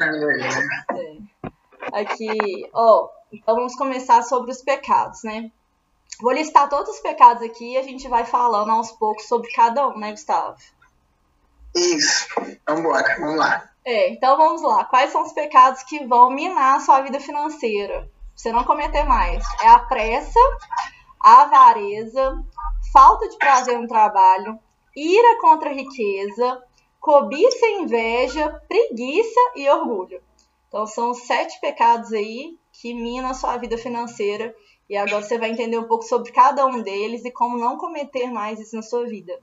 Aí, né? É. Aqui, ó, então vamos começar sobre os pecados, né? Vou listar todos os pecados aqui e a gente vai falando aos poucos sobre cada um, né, Gustavo? Isso. Vamos embora, vamos lá. É, então vamos lá. Quais são os pecados que vão minar a sua vida financeira? Pra você não cometer mais. É a pressa, a avareza, falta de prazer no trabalho, ira contra a riqueza, cobiça e inveja, preguiça e orgulho. Então são sete pecados aí que minam a sua vida financeira e agora você vai entender um pouco sobre cada um deles e como não cometer mais isso na sua vida.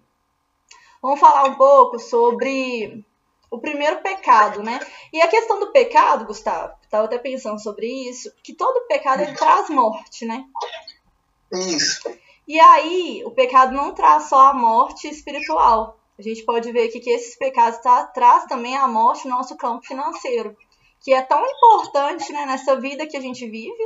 Vamos falar um pouco sobre o primeiro pecado, né? E a questão do pecado, Gustavo, estava até pensando sobre isso, que todo pecado ele traz morte, né? Isso. E aí, o pecado não traz só a morte espiritual. A gente pode ver aqui que esses pecados tá, traz também a morte no nosso campo financeiro, que é tão importante né, nessa vida que a gente vive,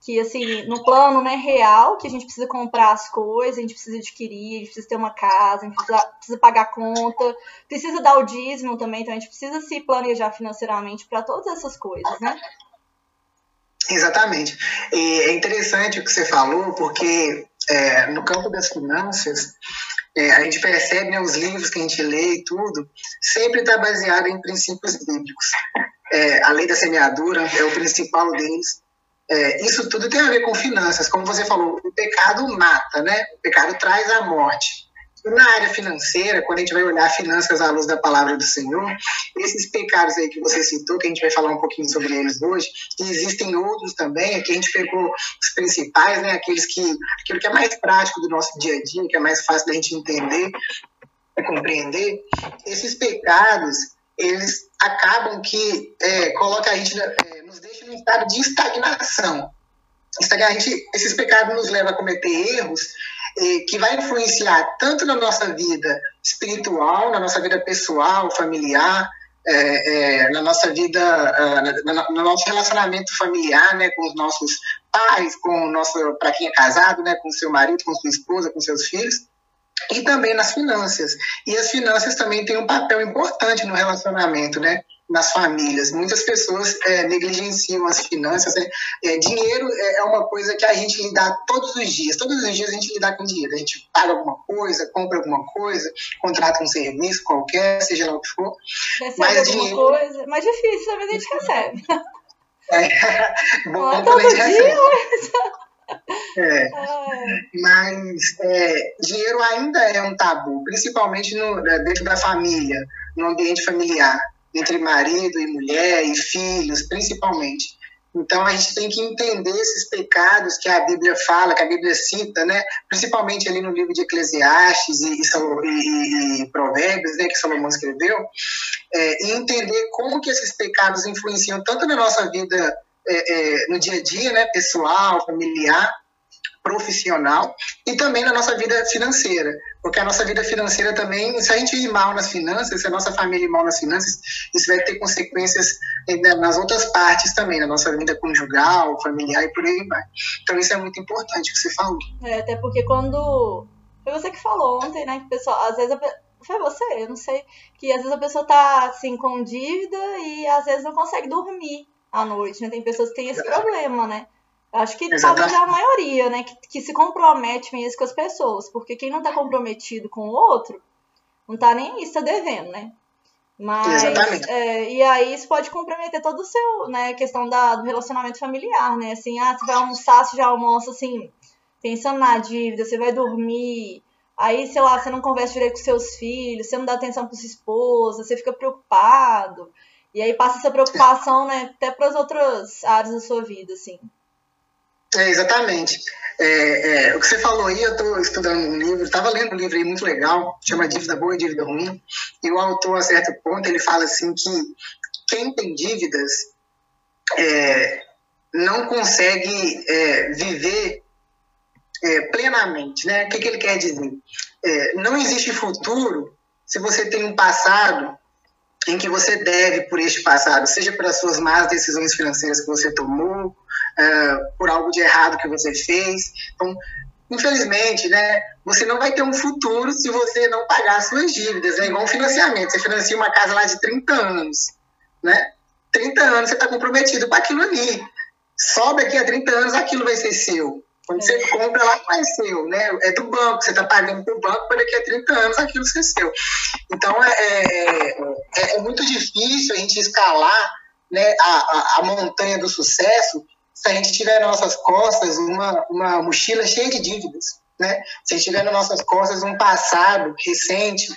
que assim, no plano né, real, que a gente precisa comprar as coisas, a gente precisa adquirir, a gente precisa ter uma casa, a gente precisa, precisa pagar conta, precisa dar o dízimo também, então a gente precisa se planejar financeiramente para todas essas coisas, né? Exatamente. E é interessante o que você falou, porque é, no campo das finanças, é, a gente percebe né, os livros que a gente lê e tudo, sempre está baseado em princípios bíblicos. É, a lei da semeadura é o principal deles. É, isso tudo tem a ver com finanças. Como você falou, o pecado mata, né? O pecado traz a morte. Na área financeira, quando a gente vai olhar finanças à luz da palavra do Senhor, esses pecados aí que você citou, que a gente vai falar um pouquinho sobre eles hoje, e existem outros também, aqui a gente pegou os principais, né? Aqueles que, aquilo que é mais prático do nosso dia a dia, que é mais fácil da gente entender e compreender. Esses pecados, eles acabam que é, coloca a gente, é, nos deixa num estado de estagnação. A gente, esses pecados nos levam a cometer erros é, que vai influenciar tanto na nossa vida espiritual, na nossa vida pessoal, familiar, é, é, na nossa vida, uh, no nosso relacionamento familiar, né, com os nossos pais, com o nosso, para quem é casado, né, com seu marido, com sua esposa, com seus filhos, e também nas finanças. E as finanças também têm um papel importante no relacionamento, né? Nas famílias. Muitas pessoas é, negligenciam as finanças. Né? É, dinheiro é, é uma coisa que a gente lida todos os dias. Todos os dias a gente lida com dinheiro. A gente paga alguma coisa, compra alguma coisa, contrata um serviço qualquer, seja lá o que for. Recebe mas alguma dinheiro... coisa. Mais difícil, talvez a gente recebe. É, bom, Não, todo dia, recebe. Mas... É, mas é, dinheiro ainda é um tabu, principalmente no, né, dentro da família, no ambiente familiar, entre marido e mulher e filhos, principalmente. Então a gente tem que entender esses pecados que a Bíblia fala, que a Bíblia cita, né? principalmente ali no livro de Eclesiastes e, e, e Provérbios, né? que Salomão escreveu, é, e entender como que esses pecados influenciam tanto na nossa vida é, é, no dia a dia, né, pessoal, familiar, profissional e também na nossa vida financeira, porque a nossa vida financeira também, se a gente ir mal nas finanças, se a nossa família ir mal nas finanças, isso vai ter consequências nas outras partes também, na nossa vida conjugal, familiar e por aí vai. Então isso é muito importante que você falou. É, até porque quando foi você que falou ontem, né, que pessoal, às vezes a... foi você, eu não sei, que às vezes a pessoa tá assim com dívida e às vezes não consegue dormir à noite, né? Tem pessoas que têm esse problema, né? Acho que Exatamente. talvez é a maioria, né? Que, que se compromete mesmo com as pessoas. Porque quem não tá comprometido com o outro, não tá nem aí, está devendo, né? Mas, é, e aí isso pode comprometer todo o seu, né, questão da, do relacionamento familiar, né? Assim, ah, você vai almoçar, você já almoça, assim, pensando na dívida, você vai dormir, aí, sei lá, você não conversa direito com seus filhos, você não dá atenção para sua esposa, você fica preocupado. E aí passa essa preocupação, né, até para as outras áreas da sua vida, assim. É, exatamente. É, é, o que você falou aí, eu estou estudando um livro, estava lendo um livro aí muito legal, chama Dívida Boa e Dívida Ruim, e o autor, a certo ponto, ele fala assim que quem tem dívidas é, não consegue é, viver é, plenamente, né? O que, que ele quer dizer? não existe futuro se você tem um passado em que você deve por este passado, seja pelas suas más decisões financeiras que você tomou, uh, por algo de errado que você fez. Então, infelizmente, né, você não vai ter um futuro se você não pagar suas dívidas. É igual um financiamento. Você financia uma casa lá de 30 anos. né? 30 anos você está comprometido com aquilo ali. Só daqui a 30 anos aquilo vai ser seu. Quando você compra lá, não é seu, né? É do banco, você está pagando para o banco para daqui a 30 anos aquilo ser seu. Então é, é, é, é muito difícil a gente escalar né, a, a, a, montanha do sucesso se a gente tiver nas nossas costas uma, uma mochila cheia de dívidas. Né? Se a gente tiver nas nossas costas um passado recente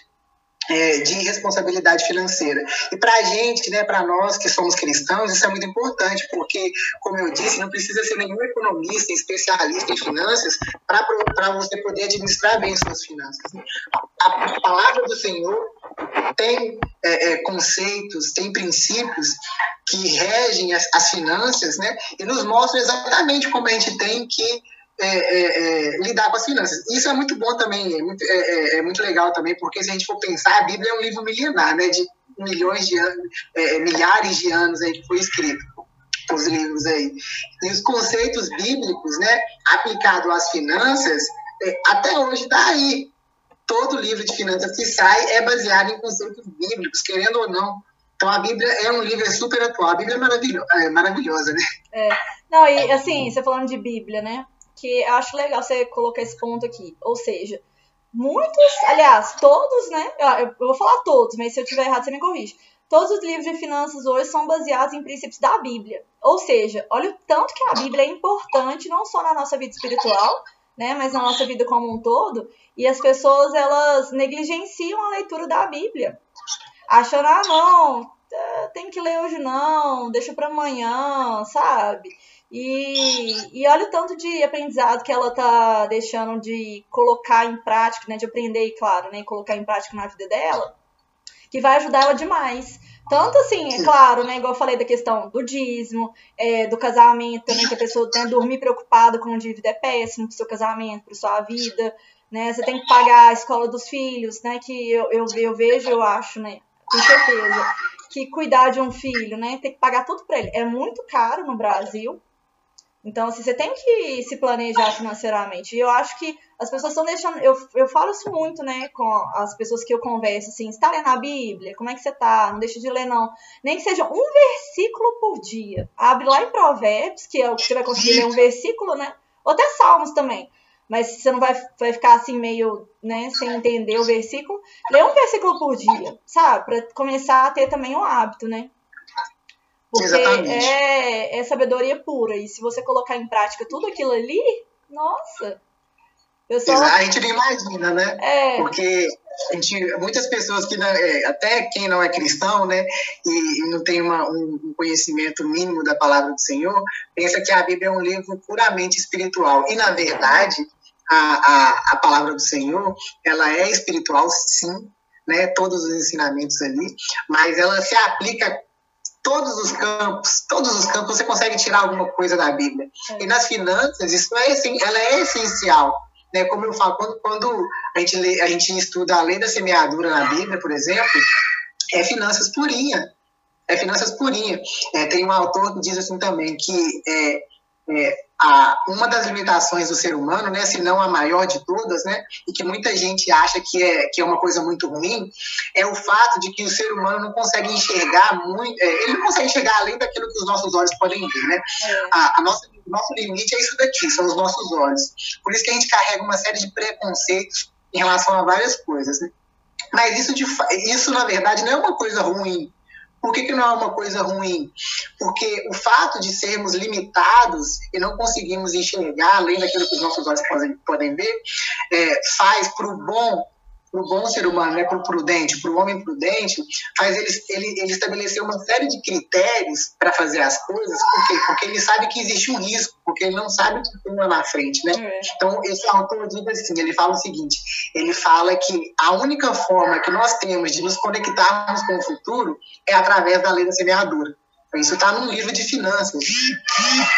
é, de responsabilidade financeira. E para a gente, né, para nós que somos cristãos, isso é muito importante, porque, como eu disse, não precisa ser nenhum economista, especialista em finanças, para você poder administrar bem suas finanças. A, a palavra do Senhor tem é, é, conceitos, tem princípios que regem as, as finanças, né, e nos mostram exatamente como a gente tem que é, é, é, lidar com as finanças. Isso é muito bom também, é muito, é, é, muito legal também, porque se a gente for pensar, a Bíblia é um livro milenar, né, de milhões de anos, milhares de anos aí que foi escrito os livros aí. E os conceitos bíblicos, né, aplicado às finanças, até hoje está aí. Todo livro de finanças que sai é baseado em conceitos bíblicos, querendo ou não. Então a Bíblia é um livro super atual. A Bíblia é, maravilho é maravilhosa, né? É. Não, e assim, você falando de Bíblia, né? Que acho legal você colocar esse ponto aqui. Ou seja, muitos, aliás, todos, né? Eu, vou falar todos, mas se eu tiver errado, você me corrige. Todos os livros de finanças hoje são baseados em princípios da Bíblia. Ou seja, olha o tanto que a Bíblia é importante, não só na nossa vida espiritual, né, mas na nossa vida como um todo. E as pessoas, elas negligenciam a leitura da Bíblia. Achando, ah, não, é, tem que ler hoje não, deixa para amanhã, sabe? E, e olha o tanto de aprendizado que ela tá deixando de colocar em prática, né? De aprender, claro, né? Colocar em prática na vida dela, que vai ajudar ela demais. Tanto assim, é claro, né? Igual eu falei da questão do dízimo, é, do casamento também, que a pessoa tem dormir preocupada com dívida é péssimo pro seu casamento, pro sua vida, né? Você tem que pagar a escola dos filhos, né? Que eu, eu, eu vejo, eu acho, né? Com certeza. Que cuidar de um filho, né? Tem que pagar tudo para ele. É muito caro no Brasil. Então, assim, você tem que se planejar financeiramente. E eu acho que as pessoas estão deixando. Eu, eu falo isso muito, né, com as pessoas que eu converso, assim, você tá lendo a Bíblia? Como é que você tá? Não deixa de ler, não. Nem que seja um versículo por dia. Abre lá em Provérbios, que é o que você vai conseguir ler um versículo, né? Ou até Salmos também. Mas você não vai, vai ficar assim meio, né, sem entender o versículo. Lê um versículo por dia, sabe? Para começar a ter também um hábito, né? Porque Exatamente. É, é sabedoria pura. E se você colocar em prática tudo aquilo ali, nossa. Pessoal... A gente não imagina, né? É. Porque a gente, muitas pessoas que, é, até quem não é cristão, né, e não tem uma, um conhecimento mínimo da palavra do Senhor, pensa que a Bíblia é um livro puramente espiritual. E, na verdade, a, a, a palavra do Senhor, ela é espiritual, sim, né, todos os ensinamentos ali, mas ela se aplica todos os campos, todos os campos você consegue tirar alguma coisa da Bíblia. É. E nas finanças, isso é, assim, ela é essencial. Né? Como eu falo, quando, quando a, gente lê, a gente estuda a lei da semeadura na Bíblia, por exemplo, é finanças purinha. É finanças purinha. É, tem um autor que diz assim também que é, é, a, uma das limitações do ser humano, né, se não a maior de todas, né, e que muita gente acha que é, que é uma coisa muito ruim, é o fato de que o ser humano não consegue enxergar muito, é, ele não consegue enxergar além daquilo que os nossos olhos podem ver, né? É. A, a nossa, o nosso limite é isso daqui, são os nossos olhos. Por isso que a gente carrega uma série de preconceitos em relação a várias coisas, né? Mas isso, de, isso, na verdade, não é uma coisa ruim, por que, que não é uma coisa ruim? Porque o fato de sermos limitados e não conseguirmos enxergar além daquilo que os nossos olhos podem, podem ver, é, faz para o bom para o bom ser humano, né, para o prudente, para o homem prudente, faz ele, ele, ele estabelecer uma série de critérios para fazer as coisas, por quê? Porque ele sabe que existe um risco, porque ele não sabe o que tem lá na frente, né? É. Então, esse autor diz assim, ele fala o seguinte, ele fala que a única forma que nós temos de nos conectarmos com o futuro é através da lei da semeadura. Isso está num livro de finanças.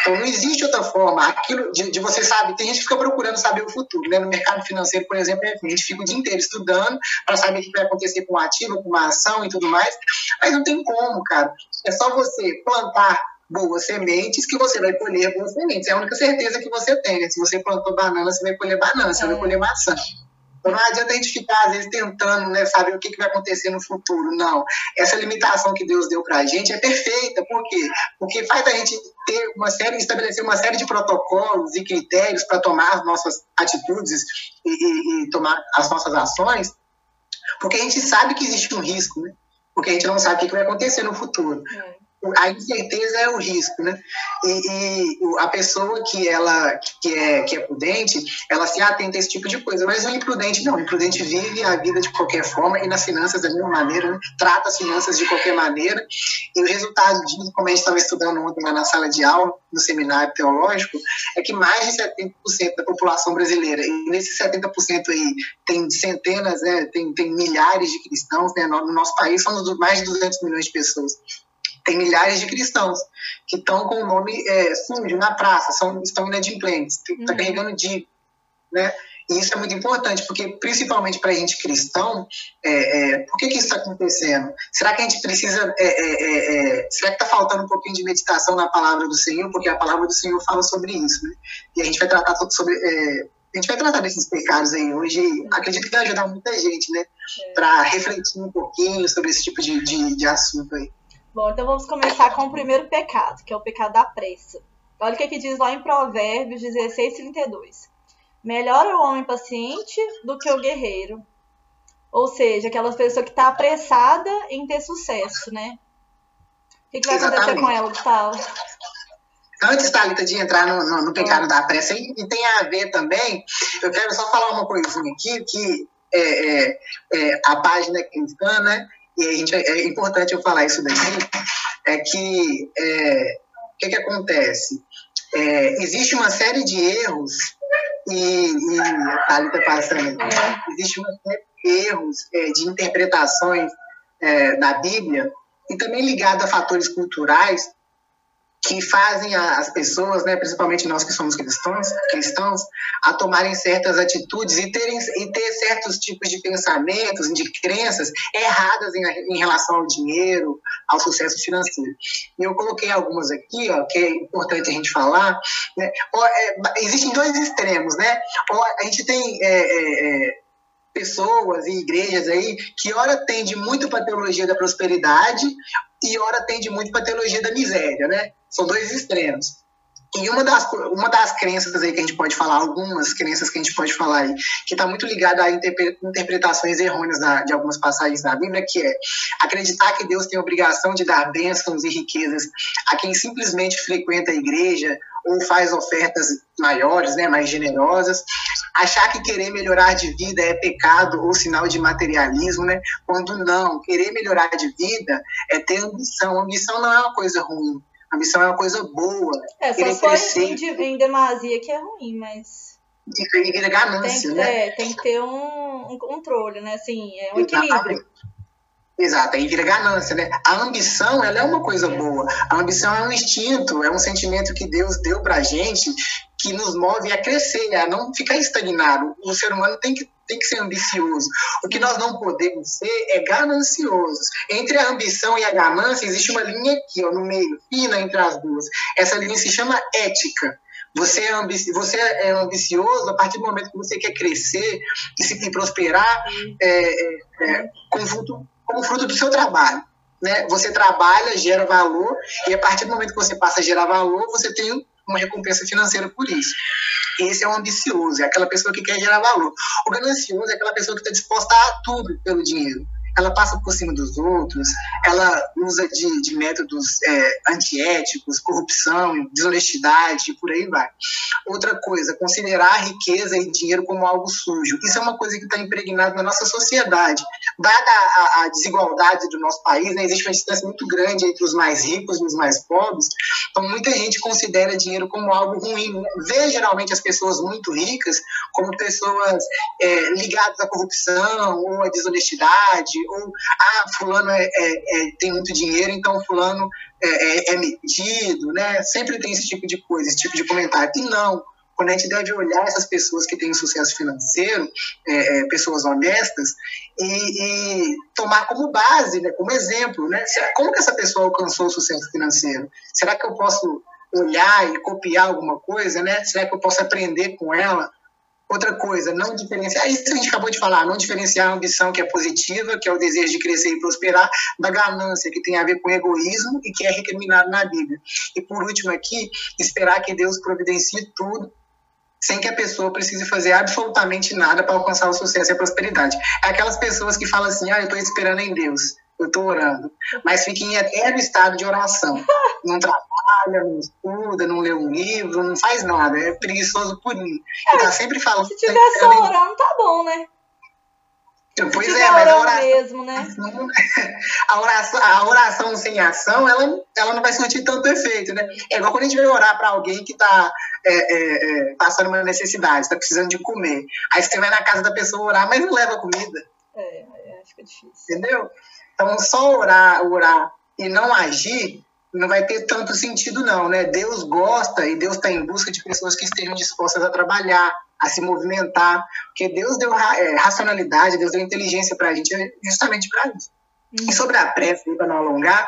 Então não existe outra forma. Aquilo de, de, você sabe, tem gente que fica procurando saber o futuro. Né? No mercado financeiro, por exemplo, a gente fica o dia inteiro estudando para saber o que vai acontecer com um ativo, com uma ação e tudo mais. Mas não tem como, cara. É só você plantar boas sementes que você vai colher boas sementes. É a única certeza que você tem. Né? Se você plantou banana, você vai colher banana, você é. vai colher maçã. Então não adianta a gente ficar, às vezes, tentando né, saber o que, que vai acontecer no futuro. Não. Essa limitação que Deus deu para a gente é perfeita. Por quê? Porque faz a gente ter uma série, estabelecer uma série de protocolos e critérios para tomar as nossas atitudes e, e, e, tomar as nossas ações, porque a gente sabe que existe um risco, né? Porque a gente não sabe o que, vai acontecer no futuro. É a incerteza é o risco, né? E, e, a pessoa que ela que é, que é prudente, ela se atenta a esse tipo de coisa, mas o imprudente não. O imprudente vive a vida de qualquer forma e nas finanças da mesma maneira, né? trata as finanças de qualquer maneira. E o resultado disso, como a gente estava estudando ontem lá na sala de aula, no seminário teológico, é que mais de 70% da população brasileira, e nesses 70% aí tem centenas, né, tem, tem milhares de cristãos, né, no nosso país somos mais de 200 milhões de pessoas tem milhares de cristãos que estão com o nome é, sujo na praça, são, estão inadimplentes, estão tá uhum. carregando dívida, né? E isso é muito importante, porque principalmente para a gente cristão, é, é, por que, que isso está acontecendo? Será que a gente precisa. É, é, é, será que está faltando um pouquinho de meditação na palavra do Senhor? Porque a palavra do Senhor fala sobre isso, né? E a gente vai tratar sobre. a gente vai tratar desses pecados aí hoje. Acredito que vai ajudar muita gente, né? Para refletir um pouquinho sobre esse tipo de, de, de assunto aí. Bom, então vamos começar com o primeiro pecado, que é o pecado da pressa. Olha o que, é que diz lá em Provérbios 16, 32. Melhor é o homem paciente do que o guerreiro. Ou seja, aquela pessoa que está apressada em ter sucesso, né? O que, que vai Exatamente. acontecer com ela, Gustavo? Antes, Thalita, de entrar no, no, no pecado é. da pressa, e, e, tem a ver também, eu quero só falar uma coisinha aqui, que é, é, é a página cristã, né? E a gente, é importante eu falar isso daqui, é que é, o que, que acontece? É, existe uma série de erros e, e a Thalita passando aqui, existe uma série de erros é, de interpretações é, da Bíblia e também ligado a fatores culturais que fazem as pessoas, né, principalmente nós que somos cristãos, cristãos, a tomarem certas atitudes e, terem, e ter certos tipos de pensamentos, de crenças erradas em, em relação ao dinheiro, ao sucesso financeiro. E eu coloquei algumas aqui, ó, que é importante a gente falar. Né? É, existem dois extremos, né? a gente tem é, é, é, pessoas e igrejas aí que ora tende muito para a teologia da prosperidade e ora tende muito para a teologia da miséria, né? São dois extremos. E uma das, uma das crenças aí que a gente pode falar, algumas crenças que a gente pode falar aí, que está muito ligada a interpretações errôneas da, de algumas passagens da Bíblia, que é acreditar que Deus tem obrigação de dar bênçãos e riquezas a quem simplesmente frequenta a igreja ou faz ofertas maiores, né, mais generosas, achar que querer melhorar de vida é pecado ou sinal de materialismo, né, quando não, querer melhorar de vida é ter ambição. Ambição não é uma coisa ruim, ambição é uma coisa boa. É, só se for em, em demasia que é ruim, mas e vira ganância, tem, né? É, tem que ter um, um controle, né? Assim, é um equilíbrio. Exato, aí vira ganância, né? A ambição, ela é uma coisa boa. A ambição é um instinto, é um sentimento que Deus deu pra gente que nos move a crescer, a não ficar estagnado. O ser humano tem que, tem que ser ambicioso. O que nós não podemos ser é gananciosos. Entre a ambição e a ganância existe uma linha aqui, ó, no meio, fina entre as duas. Essa linha se chama ética. Você é, ambici você é ambicioso a partir do momento que você quer crescer e se prosperar é, é, é, com fruto como fruto do seu trabalho. Né? Você trabalha, gera valor, e a partir do momento que você passa a gerar valor, você tem uma recompensa financeira por isso. Esse é o ambicioso, é aquela pessoa que quer gerar valor. O ganancioso é aquela pessoa que está disposta a tudo pelo dinheiro ela passa por cima dos outros, ela usa de, de métodos é, antiéticos, corrupção, desonestidade, por aí vai. Outra coisa, considerar riqueza e dinheiro como algo sujo. Isso é uma coisa que está impregnada na nossa sociedade. Dada a, a, desigualdade do nosso país, né, existe uma distância muito grande entre os mais ricos e os mais pobres, então muita gente considera dinheiro como algo ruim. Vê geralmente as pessoas muito ricas como pessoas é, ligadas à corrupção ou à desonestidade ou ah, fulano é, é, é, tem muito dinheiro, então fulano é, é, é, metido, né? Sempre tem esse tipo de coisa, esse tipo de comentário. E não, quando a gente deve olhar essas pessoas que têm sucesso financeiro, é, é, pessoas honestas, e, e, tomar como base, né, como exemplo, né? Como que essa pessoa alcançou o sucesso financeiro? Será que eu posso olhar e copiar alguma coisa, né? Será que eu posso aprender com ela? Outra coisa, não diferenciar, isso a gente acabou de falar, não diferenciar a ambição que é positiva, que é o desejo de crescer e prosperar, da ganância, que tem a ver com egoísmo e que é recriminado na Bíblia. E por último aqui, esperar que Deus providencie tudo sem que a pessoa precise fazer absolutamente nada para alcançar o sucesso e a prosperidade. É aquelas pessoas que falam assim, ah, eu estou esperando em Deus eu estou orando, mas fica em eterno estado de oração. Não trabalha, não estuda, não lê um livro, não faz nada, é preguiçoso por mim. É, tá sempre falando. Se tiver só orando, tá bom, né? Pois é, mas a oração, mesmo, né? a oração, a oração sem ação, ela, ela não vai surtir tanto efeito, né? É igual quando a gente vai orar para alguém que está é, é, é, passando uma necessidade, está precisando de comer. Aí você vai na casa da pessoa orar, mas não leva comida. É, acho que é difícil. Entendeu? Então, só orar, orar e não agir não vai ter tanto sentido, não, né? Deus gosta e Deus está em busca de pessoas que estejam dispostas a trabalhar, a se movimentar, porque Deus deu é, racionalidade, Deus deu inteligência para a gente justamente para isso. E sobre a pressa, para não alongar,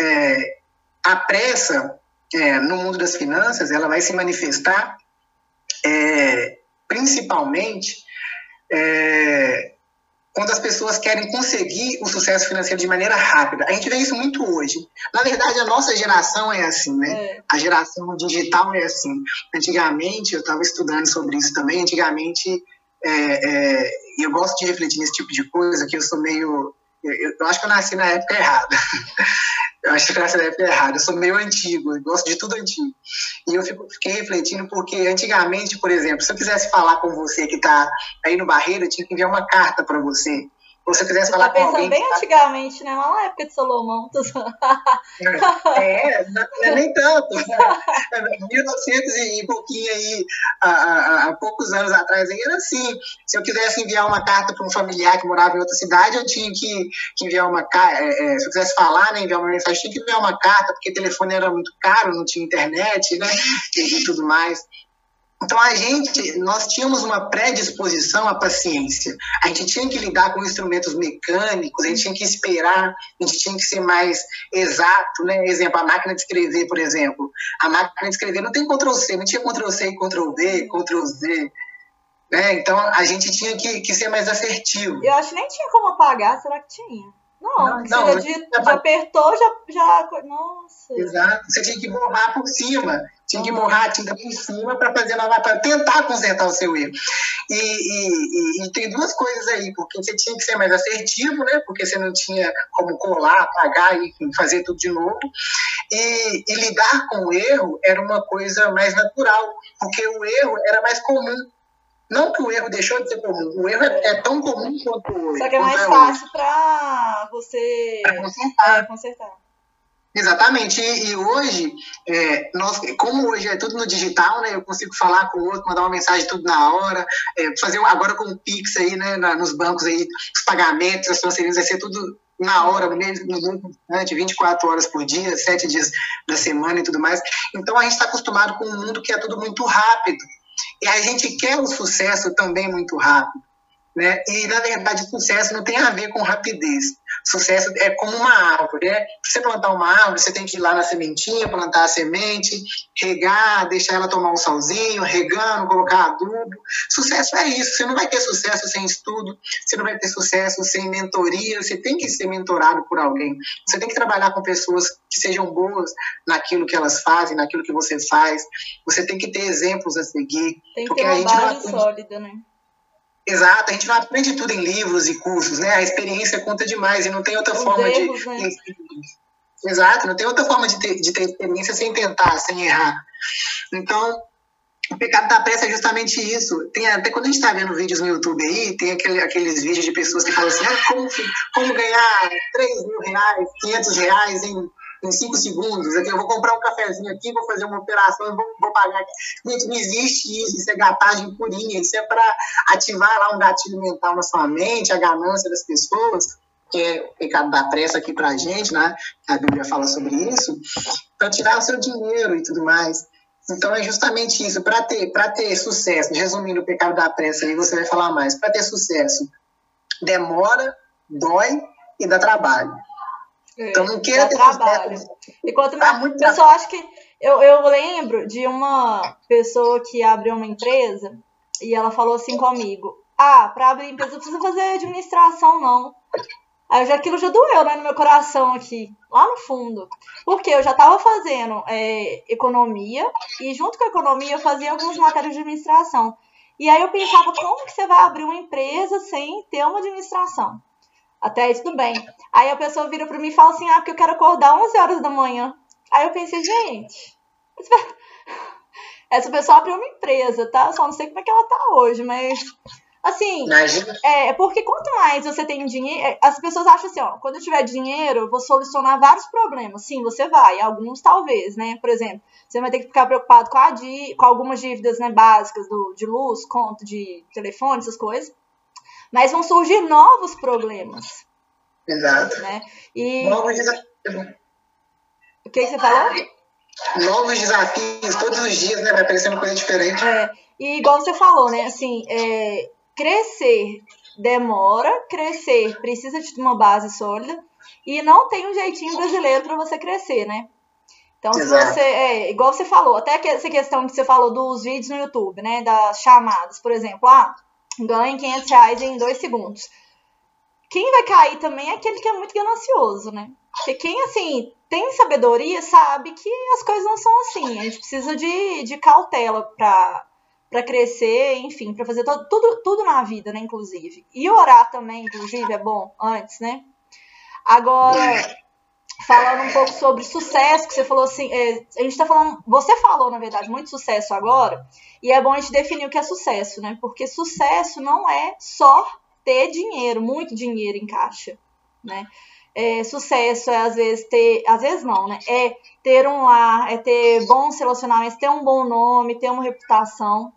é, a pressa é, no mundo das finanças, ela vai se manifestar é, principalmente é, quando as pessoas querem conseguir o sucesso financeiro de maneira rápida. A gente vê isso muito hoje. Na verdade, a nossa geração é assim, né? É. A geração digital é assim. Antigamente, eu estava estudando sobre isso também, antigamente, é, é, eu gosto de refletir nesse tipo de coisa, que eu sou meio... Eu, eu acho que eu nasci na época errada. Eu acho que essa época é errada. Eu sou meio antigo, eu gosto de tudo antigo. E eu fico, fiquei refletindo porque antigamente, por exemplo, se eu quisesse falar com você que está aí no Barreiro, eu tinha que enviar uma carta para você. Ou se eu quisesse falar tá com alguém. bem tá... antigamente, né? Lá na época de Salomão. é, não é nem tanto. 1900 e pouquinho aí, há, há, há, poucos anos atrás, aí era assim. Se eu quisesse enviar uma carta para um familiar que morava em outra cidade, eu tinha que, que enviar uma carta. É, é, se eu quisesse falar, né, enviar uma mensagem, tinha que enviar uma carta, porque o telefone era muito caro, não tinha internet, né? E tudo mais. Então a gente, nós tínhamos uma predisposição à paciência. A gente tinha que lidar com instrumentos mecânicos, a gente tinha que esperar, a gente tinha que ser mais exato, né? Exemplo, a máquina de escrever, por exemplo. A máquina de escrever não tem Ctrl C, não tinha Ctrl C e Ctrl V, Ctrl Z. Né? Então a gente tinha que, que ser mais assertivo. Eu acho que nem tinha como apagar, será que tinha? Não, não, você já, já, apertou, já, já. Nossa. Exato. Você tinha que borrar por cima. Tinha que borrar a tinta por cima para fazer nova, para tentar consertar o seu erro. E, e, e, e, tem duas coisas aí, porque você tinha que ser mais assertivo, né? Porque você não tinha como colar, apagar e fazer tudo de novo. E, e lidar com o erro era uma coisa mais natural, porque o erro era mais comum não que o erro deixou de ser comum, o erro é, é tão comum quanto erro. Só que é mais é fácil para você pra consertar. É, consertar. Exatamente. E, e hoje, é, nós, como hoje é tudo no digital, né? Eu consigo falar com o outro, mandar uma mensagem tudo na hora, é, fazer agora com o Pix aí, né? Na, nos bancos aí, os pagamentos, as transferências, vai ser tudo na hora, mesmo instante, 24 horas por dia, 7 dias da semana e tudo mais. Então a gente está acostumado com um mundo que é tudo muito rápido. E a gente quer o sucesso também muito rápido. Né? E, na verdade, sucesso não tem a ver com rapidez. Sucesso é como uma árvore. Né? Para você plantar uma árvore, você tem que ir lá na sementinha, plantar a semente, regar, deixar ela tomar um solzinho, regando, colocar adubo. Sucesso é isso. Você não vai ter sucesso sem estudo, você não vai ter sucesso sem mentoria, você tem que ser mentorado por alguém. Você tem que trabalhar com pessoas que sejam boas naquilo que elas fazem, naquilo que você faz. Você tem que ter exemplos a seguir. Tem que ter uma base sólida, né? Exato, a gente não aprende tudo em livros e cursos, né? A experiência conta demais e não tem outra Os forma erros, de. Né? Exato, não tem outra forma de ter, de ter experiência sem tentar, sem errar. Então, o pecado da pressa é justamente isso. Tem, até quando a gente está vendo vídeos no YouTube aí, tem aquele, aqueles vídeos de pessoas que falam assim: ah, como, como ganhar 3 mil reais, 500 reais em em cinco segundos. Aqui, eu vou comprar um cafezinho aqui, vou fazer uma operação, vou, vou pagar aqui. Gente, não existe isso, isso é gatagem purinha, isso é para ativar lá um gatilho mental na sua mente, a ganância das pessoas, que é o pecado da pressa aqui para a gente, né? A Bíblia fala sobre isso, para tirar o seu dinheiro e tudo mais. Então é justamente isso, para ter, ter sucesso, resumindo o pecado da pressa aí, você vai falar mais, para ter sucesso, demora, dói e dá trabalho. Então não queira ter trabalho. Enquanto tá muito pessoal acho que eu, eu lembro de uma pessoa que abriu uma empresa E ela falou assim comigo: Ah, para abrir empresa não precisa fazer administração, não. Aí já, aquilo já doeu, né, no meu coração aqui, lá no fundo. Porque eu já estava fazendo é, economia, e junto com a economia eu fazia algumas matérias de administração. E aí eu pensava, como que você vai abrir uma empresa sem ter uma administração? Até aí tudo bem. Aí a pessoa vira para mim e fala assim, ah, porque eu quero acordar 11 horas da manhã. Aí eu pensei, gente, essa pessoa abriu uma empresa, tá? Só não sei como é que ela tá hoje, mas Assim, Imagina. é porque quanto mais você tem dinheiro, é, as pessoas acham assim, ó, quando eu tiver dinheiro, eu vou solucionar vários problemas. Sim, você vai, alguns talvez, né? Por exemplo, você vai ter que ficar preocupado com, a com algumas dívidas né, básicas do, de luz, conta de telefone, essas coisas. Mas vão surgir novos problemas. Exato. Né? E... Novos desafios. O que, que você falou? Novos desafios, todos os dias, né? Vai aparecendo coisa diferente. É. E igual você falou, né? Assim, é, crescer demora, crescer precisa de uma base sólida e não tem um jeitinho brasileiro para você crescer, né? Então, se você, é, igual você falou, até que essa questão que você falou dos vídeos no YouTube, né, das chamadas, por exemplo, ah, ganhe 500 reais em dois segundos. Quem vai cair também é aquele que é muito ganancioso, né? Porque quem, assim, tem sabedoria sabe que as coisas não são assim. A gente precisa de, de cautela para para crescer, enfim, para fazer todo, tudo, tudo na vida, né, inclusive. E orar também, inclusive, é bom antes, né? Agora, falando um pouco sobre sucesso, que você falou assim, é, a gente tá falando, você falou, na verdade, muito sucesso agora, e é bom a gente definir o que é sucesso, né? Porque sucesso não é só ter dinheiro, muito dinheiro em caixa, né? É, sucesso é às vezes ter, às vezes não, né? É ter um lar, é ter bons relacionamentos, ter um bom nome, ter uma reputação.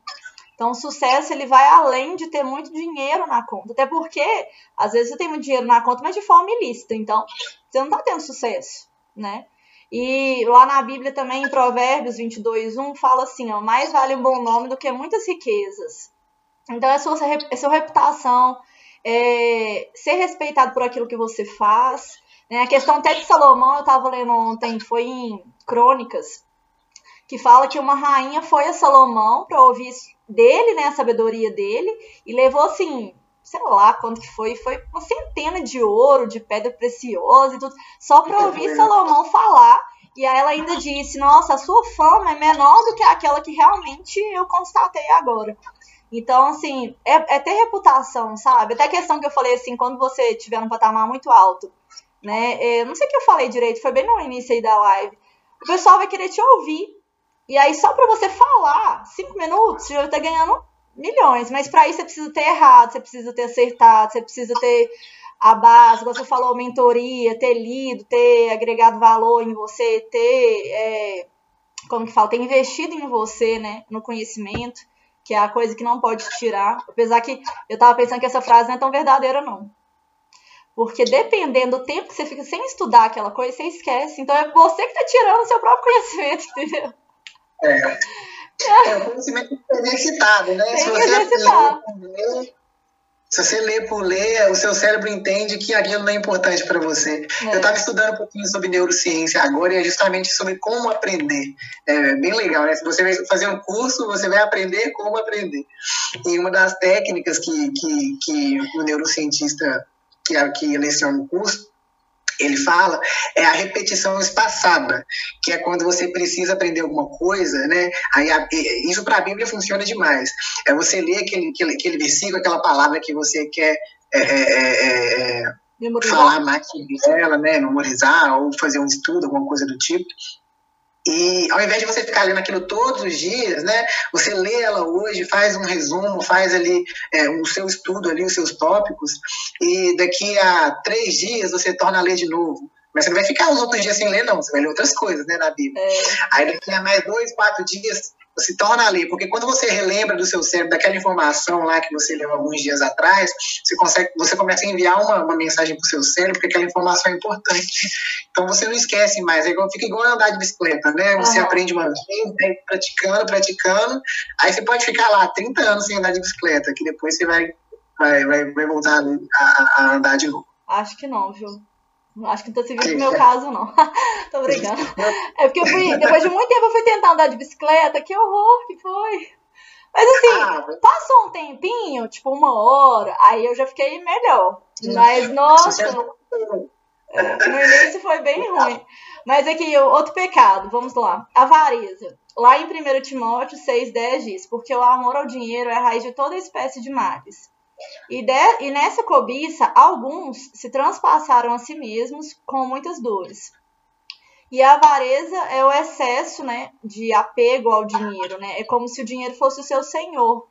Então, o sucesso ele vai além de ter muito dinheiro na conta. Até porque, às vezes, você tem muito dinheiro na conta, mas de forma ilícita. Então, você não está tendo sucesso, né? E lá na Bíblia também, em Provérbios 22, 1, fala assim, ó, mais vale um bom nome do que muitas riquezas. Então, é sua, é sua reputação, é ser respeitado por aquilo que você faz. Né? A questão até de Salomão, eu estava lendo ontem, foi em Crônicas, que fala que uma rainha foi a Salomão para ouvir dele, né, a sabedoria dele, e levou assim, sei lá quanto que foi, foi uma centena de ouro, de pedra preciosa e tudo, só para ouvir Salomão falar. E aí ela ainda disse: Nossa, a sua fama é menor do que aquela que realmente eu constatei agora. Então, assim, é, é ter reputação, sabe? Até a questão que eu falei assim, quando você tiver um patamar muito alto, né? É, não sei o que eu falei direito, foi bem no início aí da live. O pessoal vai querer te ouvir. E aí, só para você falar cinco minutos, você já tá ganhando milhões. Mas para isso você precisa ter errado, você precisa ter acertado, você precisa ter a base, você falou, mentoria, ter lido, ter agregado valor em você, ter, é, como que fala, ter investido em você, né, no conhecimento, que é a coisa que não pode tirar. Apesar que eu tava pensando que essa frase não é tão verdadeira, não. Porque dependendo do tempo que você fica sem estudar aquela coisa, você esquece. Então é você que está tirando o seu próprio conhecimento, entendeu? É. É, o conhecimento exercitado, né? Tem se você exercitar. Ler, se você lê por ler, o seu cérebro entende que aquilo não é importante para você. É. Eu estava estudando um pouquinho sobre neurociência agora e é justamente sobre como aprender. É bem legal, né? Se você vai fazer um curso, você vai aprender como aprender. E uma das técnicas que, que, que o neurocientista que, que leciona o curso ele fala é a repetição espaçada, que é quando você precisa aprender alguma coisa, né? Aí a, isso para a Bíblia funciona demais. É você ler aquele, aquele, aquele versículo, aquela palavra que você quer é, é, é, falar mais sobre ela, né? Memorizar ou fazer um estudo, alguma coisa do tipo. E ao invés de você ficar lendo aquilo todos os dias, né, você lê ela hoje, faz um resumo, faz ali é, o seu estudo ali, os seus tópicos, e daqui a três dias você torna a ler de novo. Mas você não vai ficar os outros dias sem ler, não. Você vai ler outras coisas, né, na Bíblia. É. Aí daqui a mais dois, quatro dias, se torna a ler, porque quando você relembra do seu cérebro daquela informação lá que você leu alguns dias atrás, você consegue, você começa a enviar uma, uma mensagem para o seu cérebro, porque aquela informação é importante. Então você não esquece mais, é igual, fica igual andar de bicicleta, né? Você uhum. aprende uma vez, praticando, praticando, aí você pode ficar lá 30 anos sem andar de bicicleta, que depois você vai, vai, vai, vai voltar a, a andar de novo. Acho que não, viu? Acho que não tô seguindo o meu caso, não. tô brincando. É porque eu fui, depois de muito tempo, eu fui tentar andar de bicicleta. Que horror que foi. Mas assim, ah, passou um tempinho, tipo uma hora, aí eu já fiquei melhor. Mas, nossa, é, no início foi bem ruim. Mas aqui, outro pecado, vamos lá. Avareza. Lá em 1 Timóteo 6,10 diz: Porque o amor ao dinheiro é a raiz de toda espécie de males. E, de, e nessa cobiça, alguns se transpassaram a si mesmos com muitas dores. E a avareza é o excesso, né, de apego ao dinheiro, né? É como se o dinheiro fosse o seu senhor.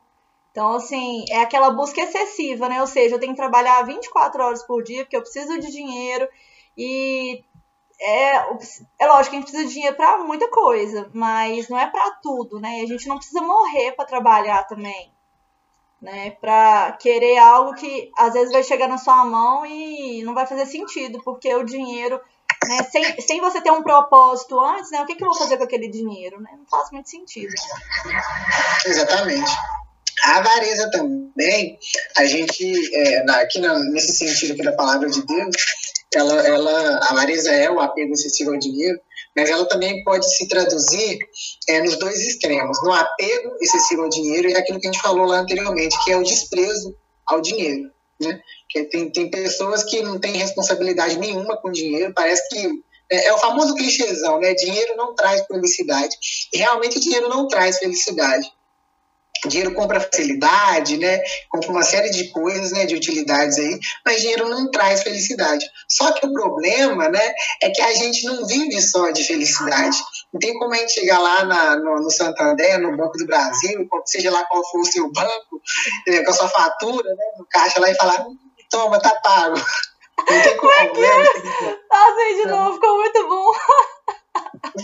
Então, assim, é aquela busca excessiva, né? Ou seja, eu tenho que trabalhar 24 horas por dia porque eu preciso de dinheiro e é, é lógico que a gente precisa de dinheiro para muita coisa, mas não é para tudo, né? A gente não precisa morrer para trabalhar também, né? Para querer algo que às vezes vai chegar na sua mão e não vai fazer sentido, porque o dinheiro né? Sem, sem você ter um propósito antes, né? O que, que eu vou fazer com aquele dinheiro? Né? Não faz muito sentido. Exatamente. A avareza também, a gente, é, aqui na, nesse sentido aqui da palavra de Deus, ela, ela, a avareza é o apego excessivo ao dinheiro, mas ela também pode se traduzir é, nos dois extremos, no apego excessivo ao dinheiro e aquilo que a gente falou lá anteriormente, que é o desprezo ao dinheiro. Né? Que tem, tem pessoas que não têm responsabilidade nenhuma com dinheiro, parece que é, é, o famoso clichêzão, né? Dinheiro não traz felicidade. E realmente o dinheiro não traz felicidade. Dinheiro compra facilidade, né? Compra uma série de coisas, né? De utilidades aí, mas dinheiro não traz felicidade. Só que o problema, né? É que a gente não vive só de felicidade. Não tem como a gente chegar lá na, no, no, Santander, no Banco do Brasil, seja lá qual for o seu banco, né, com a sua fatura, né? No caixa lá e falar, toma, tá pago. Não tem como, é né? Nossa, de novo, ficou muito bom.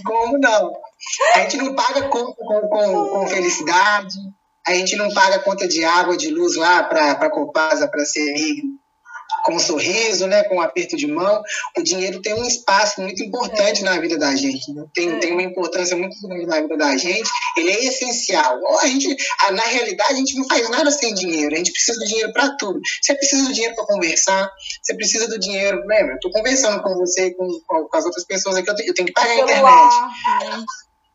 Como não? A gente não paga com, com, com, com felicidade, a gente não paga conta de água, de luz lá para a Copasa, para ser com um sorriso, né, com um aperto de mão. O dinheiro tem um espaço muito importante é. na vida da gente, né? tem, é. tem uma importância muito grande na vida da gente. Ele é essencial. A gente, na realidade, a gente não faz nada sem dinheiro. A gente precisa do dinheiro para tudo. Você precisa do dinheiro para conversar. Você precisa do dinheiro. Lembra? Estou conversando com você, com, com, as outras pessoas aqui. Eu tenho, eu tenho que pagar a internet.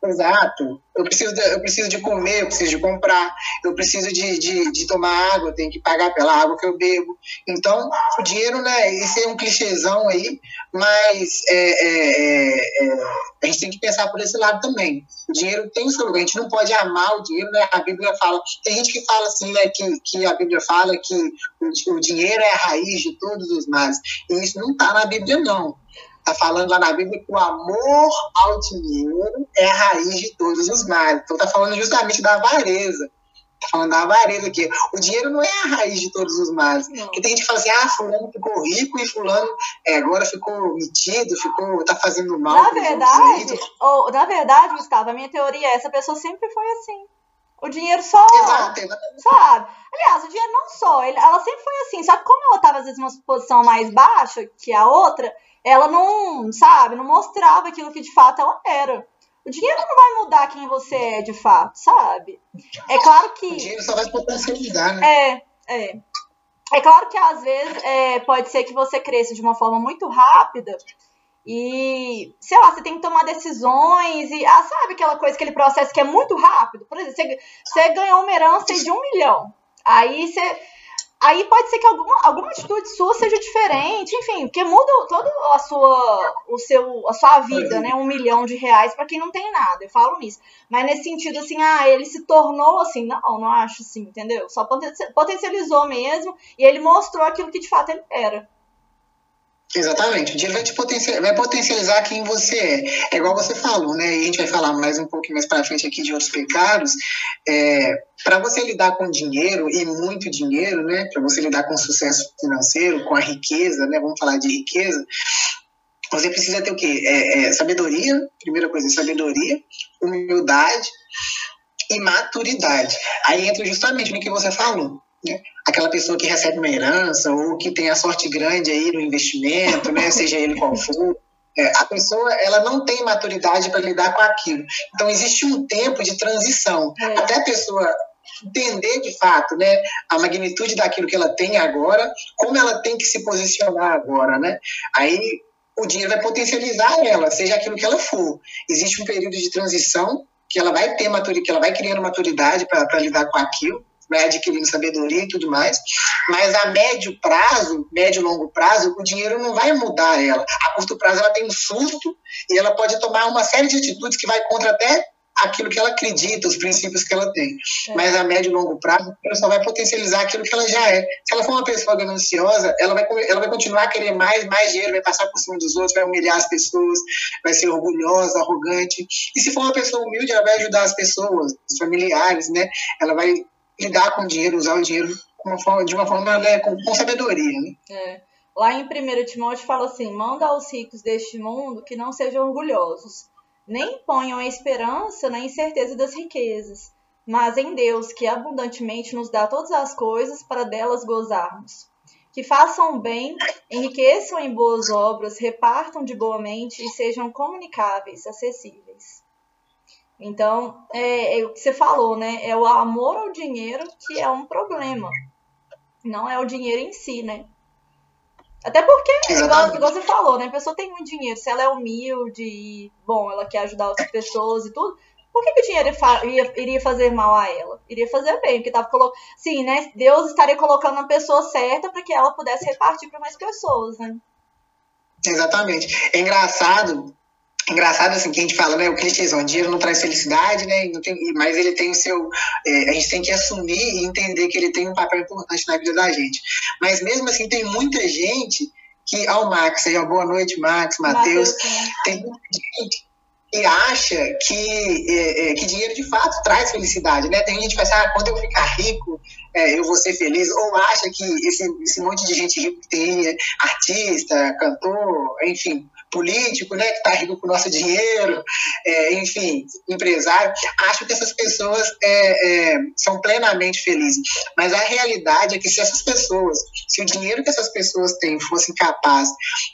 Exato. Eu preciso, de, eu preciso de comer, eu preciso de comprar, eu preciso de, de, de, tomar água, eu tenho que pagar pela água que eu bebo. Então, o dinheiro, né, esse é um clichêzão aí, mas é, é, é, é, a gente tem que pensar por esse lado também. O dinheiro tem seu lugar, a gente não pode amar o dinheiro, né? A Bíblia fala, tem gente que fala assim, né, que, que a Bíblia fala que o, o dinheiro é a raiz de todos os males. E isso não está na Bíblia, não. Está falando lá na Bíblia que o amor ao dinheiro é a raiz de todos os males. Então está falando justamente da avareza. Está falando da avareza aqui. O dinheiro não é a raiz de todos os males. Não. Porque tem gente que fala assim, ah, fulano ficou rico e fulano é, agora ficou metido, ficou, tá fazendo mal. Na verdade, ou, na verdade, Gustavo, a minha teoria é essa pessoa sempre foi assim. O dinheiro só. Exato, Sabe? Aliás, o dinheiro não só. Ele, ela sempre foi assim. Só que como ela estava, às vezes, numa posição mais baixa que a outra, ela não, sabe, não mostrava aquilo que de fato ela era. O dinheiro não vai mudar quem você é de fato, sabe? É claro que. O dinheiro só vai potencializar, né? É, é. É claro que às vezes é, pode ser que você cresça de uma forma muito rápida e, sei lá, você tem que tomar decisões e, ah, sabe aquela coisa, aquele processo que é muito rápido? Por exemplo, você, você ganhou uma herança de um milhão. Aí você aí pode ser que alguma, alguma atitude sua seja diferente, enfim, porque muda toda a sua, o seu, a sua vida, né? Um milhão de reais para quem não tem nada, eu falo nisso. Mas nesse sentido, assim, ah, ele se tornou assim, não, não acho assim, entendeu? Só potencializou mesmo e ele mostrou aquilo que de fato ele era. Exatamente. O dinheiro vai, te potencializar, vai potencializar quem você é. É igual você falou, né? E a gente vai falar mais um pouco mais para frente aqui de outros pecados. É, para você lidar com dinheiro e muito dinheiro, né? Para você lidar com sucesso financeiro, com a riqueza, né? Vamos falar de riqueza. Você precisa ter o quê? É, é, sabedoria, primeira coisa, sabedoria, humildade e maturidade. Aí entra justamente no que você falou. Né? Aquela pessoa que recebe uma herança ou que tem a sorte grande aí no investimento, né? seja ele qual for, é, a pessoa ela não tem maturidade para lidar com aquilo. Então existe um tempo de transição é. até a pessoa entender de fato, né, a magnitude daquilo que ela tem agora, como ela tem que se posicionar agora, né? Aí o dinheiro vai potencializar ela, seja aquilo que ela for. Existe um período de transição que ela vai ter maturidade, que ela vai criando maturidade para lidar com aquilo, vai adquirindo sabedoria e tudo mais, mas a médio prazo, médio e longo prazo, o dinheiro não vai mudar ela. A curto prazo ela tem um susto e ela pode tomar uma série de atitudes que vai contra até aquilo que ela acredita, os princípios que ela tem. É. Mas a médio e longo prazo, ela só vai potencializar aquilo que ela já é. Se ela for uma pessoa gananciosa, ela vai, ela vai continuar a querer mais, mais dinheiro, vai passar por cima dos outros, vai humilhar as pessoas, vai ser orgulhosa, arrogante. E se for uma pessoa humilde, ela vai ajudar as pessoas, os familiares, né? Ela vai lidar com o dinheiro, usar o dinheiro uma forma, de uma forma né, com, com sabedoria. Né? É. Lá em 1 Timóteo fala assim: manda aos ricos deste mundo que não sejam orgulhosos, nem ponham a esperança na incerteza das riquezas, mas em Deus, que abundantemente nos dá todas as coisas para delas gozarmos. Que façam o bem, enriqueçam em boas obras, repartam de boa mente e sejam comunicáveis, acessíveis. Então, é, é, o que você falou, né? É o amor ao dinheiro que é um problema. Não é o dinheiro em si, né? Até porque, igual, igual, você falou, né? A pessoa tem muito dinheiro. Se ela é humilde e, bom, ela quer ajudar outras pessoas e tudo, por que, que o dinheiro iria, iria fazer mal a ela? Iria fazer bem, porque tava colocando. Sim, né? Deus estaria colocando a pessoa certa para que ela pudesse repartir para mais pessoas, né? Exatamente. É engraçado engraçado assim que a gente fala, né? O clichêzão, dinheiro não traz felicidade, né? Tem, mas ele tem o seu. É, a gente tem que assumir e entender que ele tem um papel importante na vida da gente. Mas mesmo assim, tem muita gente que. Ao oh, Max, aí, ó, boa noite, Max, Matheus. Tem muita gente que acha que, é, é, que dinheiro de fato traz felicidade, né? Tem gente que pensa, ah, quando eu ficar rico, é, eu vou ser feliz, ou acha que esse, esse monte de gente rico que tem, artista, cantor, enfim, político, né, que está rico com o nosso dinheiro, é, enfim, empresário, acho que essas pessoas é, é, são plenamente felizes. Mas a realidade é que se essas pessoas, se o dinheiro que essas pessoas têm fosse capaz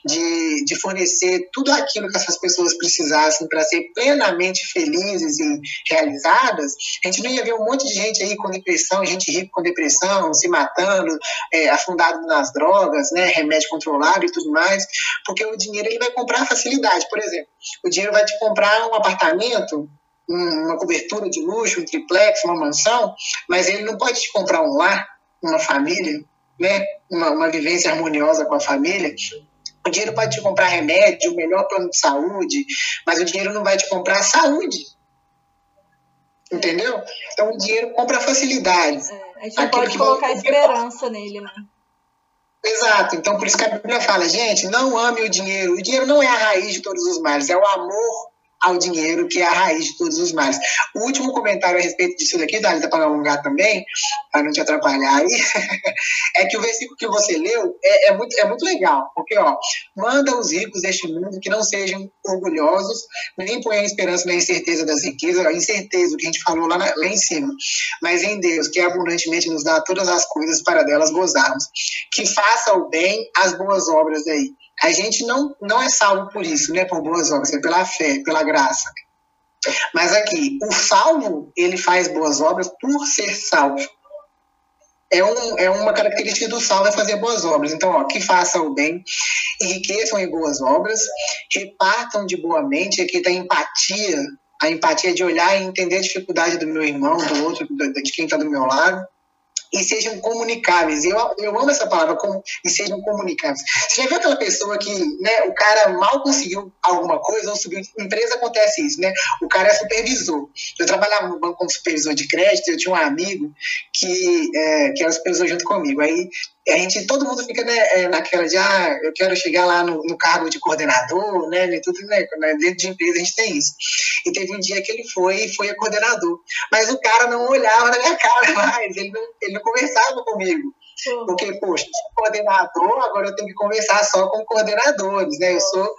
de, de fornecer tudo aquilo que essas pessoas precisassem para ser plenamente felizes e realizadas, a gente não ia ver um monte de gente aí com depressão, gente rica com depressão, se matando, é, afundado nas drogas, né, remédio controlado e tudo mais, porque o dinheiro ele vai comprar facilidade. Por exemplo, o dinheiro vai te comprar um apartamento, uma cobertura de luxo, um triplex, uma mansão, mas ele não pode te comprar um lar, uma família, né? uma, uma vivência harmoniosa com a família. O dinheiro pode te comprar remédio, o melhor plano de saúde, mas o dinheiro não vai te comprar saúde. Entendeu? Então o dinheiro compra facilidade. É, a gente não pode colocar esperança nele, né? Exato. Então, por isso que a Bíblia fala, gente, não ame o dinheiro. O dinheiro não é a raiz de todos os males, é o amor ao dinheiro, que é a raiz de todos os males. O último comentário a respeito disso daqui, Dálida, para alongar também, para não te atrapalhar aí, é que o versículo que você leu é, é, muito, é muito legal, porque, ó, manda os ricos deste mundo que não sejam orgulhosos, nem ponham esperança na incerteza das riquezas, a incerteza, o que a gente falou lá, na, lá em cima, mas em Deus, que abundantemente nos dá todas as coisas para delas gozarmos. Que faça o bem, as boas obras aí a gente não, não é salvo por isso, né? Por boas obras, é pela fé, pela graça. Mas aqui, o salvo, ele faz boas obras por ser salvo. É, um, é uma característica do salvo é fazer boas obras. Então, ó, que façam o bem, enriqueçam em boas obras, repartam de boa mente, aqui está empatia, a empatia de olhar e entender a dificuldade do meu irmão, do outro, de quem está do meu lado e sejam comunicáveis. Eu, eu amo essa palavra, com, e sejam comunicáveis. Você já viu aquela pessoa que né, o cara mal conseguiu alguma coisa ou subiu? Em empresa acontece isso, né? O cara é supervisor. Eu trabalhava no banco como supervisor de crédito, eu tinha um amigo que, é, que era supervisor junto comigo. Aí a gente, todo mundo fica né, é, naquela de, ah, eu quero chegar lá no, no cargo de coordenador, né, e tudo, né, dentro de empresa a gente tem isso. E teve um dia que ele foi e foi a coordenador, mas o cara não olhava na minha cara mais, ele não, ele não conversava comigo. Porque, poxa, coordenador, agora eu tenho que conversar só com coordenadores, né, eu sou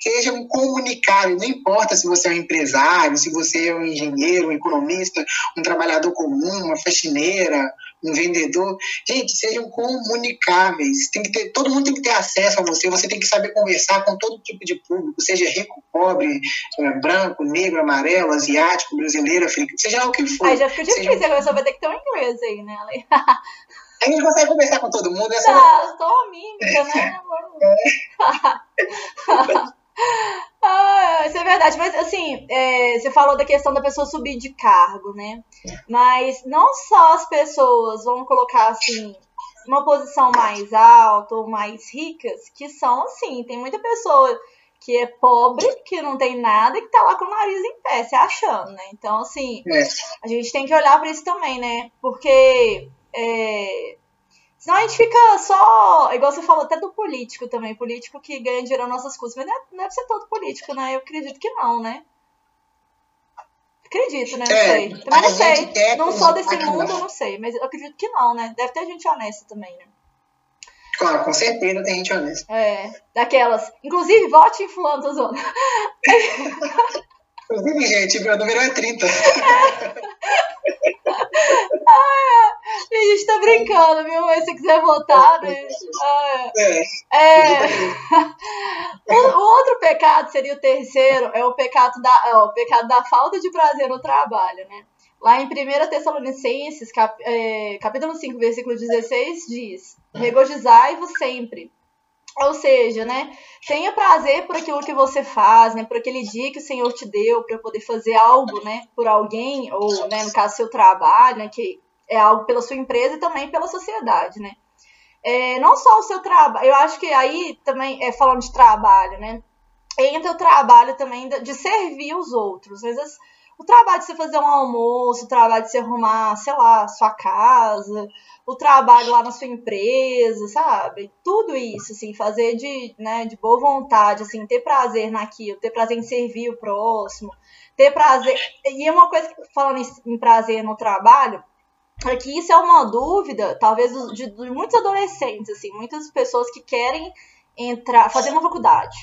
seja um comunicável, não importa se você é um empresário, se você é um engenheiro, um economista, um trabalhador comum, uma faxineira, um vendedor. Gente, sejam comunicáveis. Tem que ter, todo mundo tem que ter acesso a você. Você tem que saber conversar com todo tipo de público, seja rico, pobre, branco, negro, amarelo, asiático, brasileiro, africano, seja o que for. Aí já fica difícil, seja... agora só vai ter que ter um inglês aí, né, Ale? A gente consegue conversar com todo mundo. É só... Tá, tô mímica, né? É. Ah, isso é verdade, mas assim, é, você falou da questão da pessoa subir de cargo, né? Mas não só as pessoas, vamos colocar assim, uma posição mais alta ou mais ricas, que são assim, tem muita pessoa que é pobre, que não tem nada e que tá lá com o nariz em pé, se achando, né? Então, assim, É. a gente tem que olhar para isso também, né? Porque é, senão a gente fica só, igual você falou, até do político também, político que ganha dinheiro nas nossas custas, mas não, é- não deve ser todo político, né? Eu acredito que não, né? Acredito, né? Não É, sei. Também não sei. Não sou desse mundo, não. eu não sei. Mas eu acredito que não, né? Deve ter gente honesta também, né? Claro, com certeza tem gente honesta. É, daquelas. Inclusive, vote em fulano, tô Inclusive, gente, meu número é 30. A gente tá brincando, viu? Mas se quiser votar, né? Ah, É. É. O, o outro pecado seria o terceiro, é o pecado da, é o pecado da falta de prazer no trabalho, né? Lá em 1 Tessalonicenses, cap, é, capítulo 5, versículo 16, diz: Regozijai-vos sempre. Ou seja, né? Tenha prazer por aquilo que você faz, né? Por aquele dia que o Senhor te deu para poder fazer algo, né? Por alguém, ou, né, no caso, seu trabalho, né? Que é algo pela sua empresa e também pela sociedade, né? É, não só o seu trabalho, eu acho que aí também, é, falando de trabalho, né? Entra o trabalho também de, servir os outros. Às vezes, o trabalho de você fazer um almoço, o trabalho de você arrumar, sei lá, sua casa, o trabalho lá na sua empresa, sabe? Tudo isso, assim, fazer de, né, de boa vontade, assim, ter prazer naquilo, ter prazer em servir o próximo, ter prazer. E é uma coisa, que, falando em, prazer no trabalho, é que isso é uma dúvida, talvez, de, de muitos adolescentes, assim, muitas pessoas que querem entrar, fazer uma faculdade.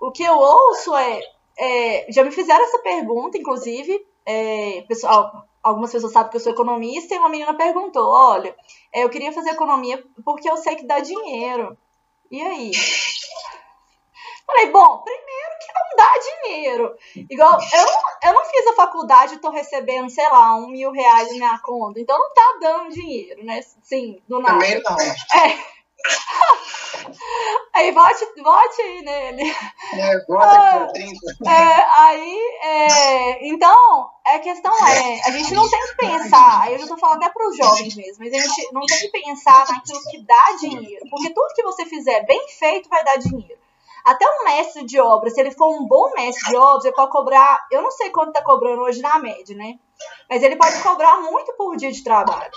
O que eu ouço é, é já me fizeram essa pergunta, inclusive, é, pessoal, algumas pessoas sabem que eu sou economista, e uma menina perguntou, olha, é, eu queria fazer economia porque eu sei que dá dinheiro. E aí? Falei, bom, primeiro que não dá dinheiro. Igual, eu não, eu não fiz a faculdade e tô recebendo, sei lá, um mil reais na minha conta. Então não tá dando dinheiro, né? Sim, do nada. Também não. É. Aí vote, vote aí nele. É, ó, 30. É, aí, é, então, a questão é, a gente não tem que pensar, aí eu já tô falando até pros jovens mesmo, mas a gente não tem que pensar naquilo que dá dinheiro, porque tudo que você fizer bem feito vai dar dinheiro. Até um mestre de obra, se ele for um bom mestre de obra, ele pode cobrar, eu não sei quanto tá cobrando hoje na média, né? Mas ele pode cobrar muito por dia de trabalho.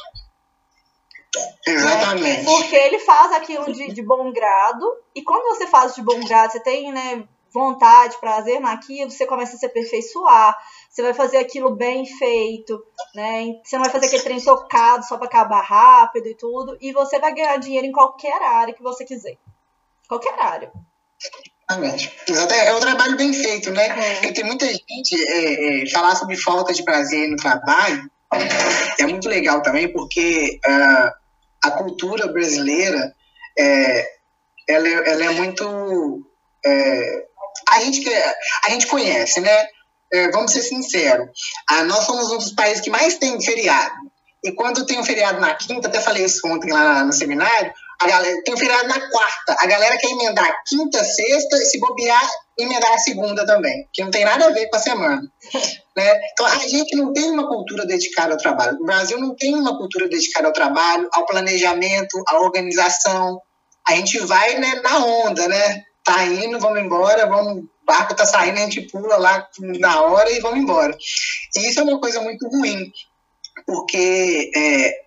Exatamente. Porque ele faz aquilo de, de bom grado, e quando você faz de bom grado, você tem né, vontade, prazer naquilo, você começa a se aperfeiçoar, você vai fazer aquilo bem feito, né? Você não vai fazer aquele trem tocado só para acabar rápido e tudo, e você vai ganhar dinheiro em qualquer área que você quiser. Qualquer área. Exatamente. É um trabalho bem feito, né? É. Porque tem muita gente é, é, falar sobre falta de prazer no trabalho é muito legal também, porque ah, a cultura brasileira é, ela, é- ela é muito. é, a, gente, que- a gente conhece, né? É, vamos ser sinceros. Ah, nós somos um dos países que mais tem feriado. E quando tem um feriado na quinta, até falei isso ontem lá no seminário, a galera, tem um feriado na quarta. A galera quer emendar quinta, sexta, e se bobear, emendar a segunda também, que não tem nada a ver com a semana. né? Então, a gente não tem uma cultura dedicada ao trabalho. O Brasil não tem uma cultura dedicada ao trabalho, ao planejamento, à organização. A gente vai né, na onda, né? Tá indo, vamos embora, vamos, o barco tá saindo, a gente pula lá na hora e vamos embora. E isso é uma coisa muito ruim, porque é,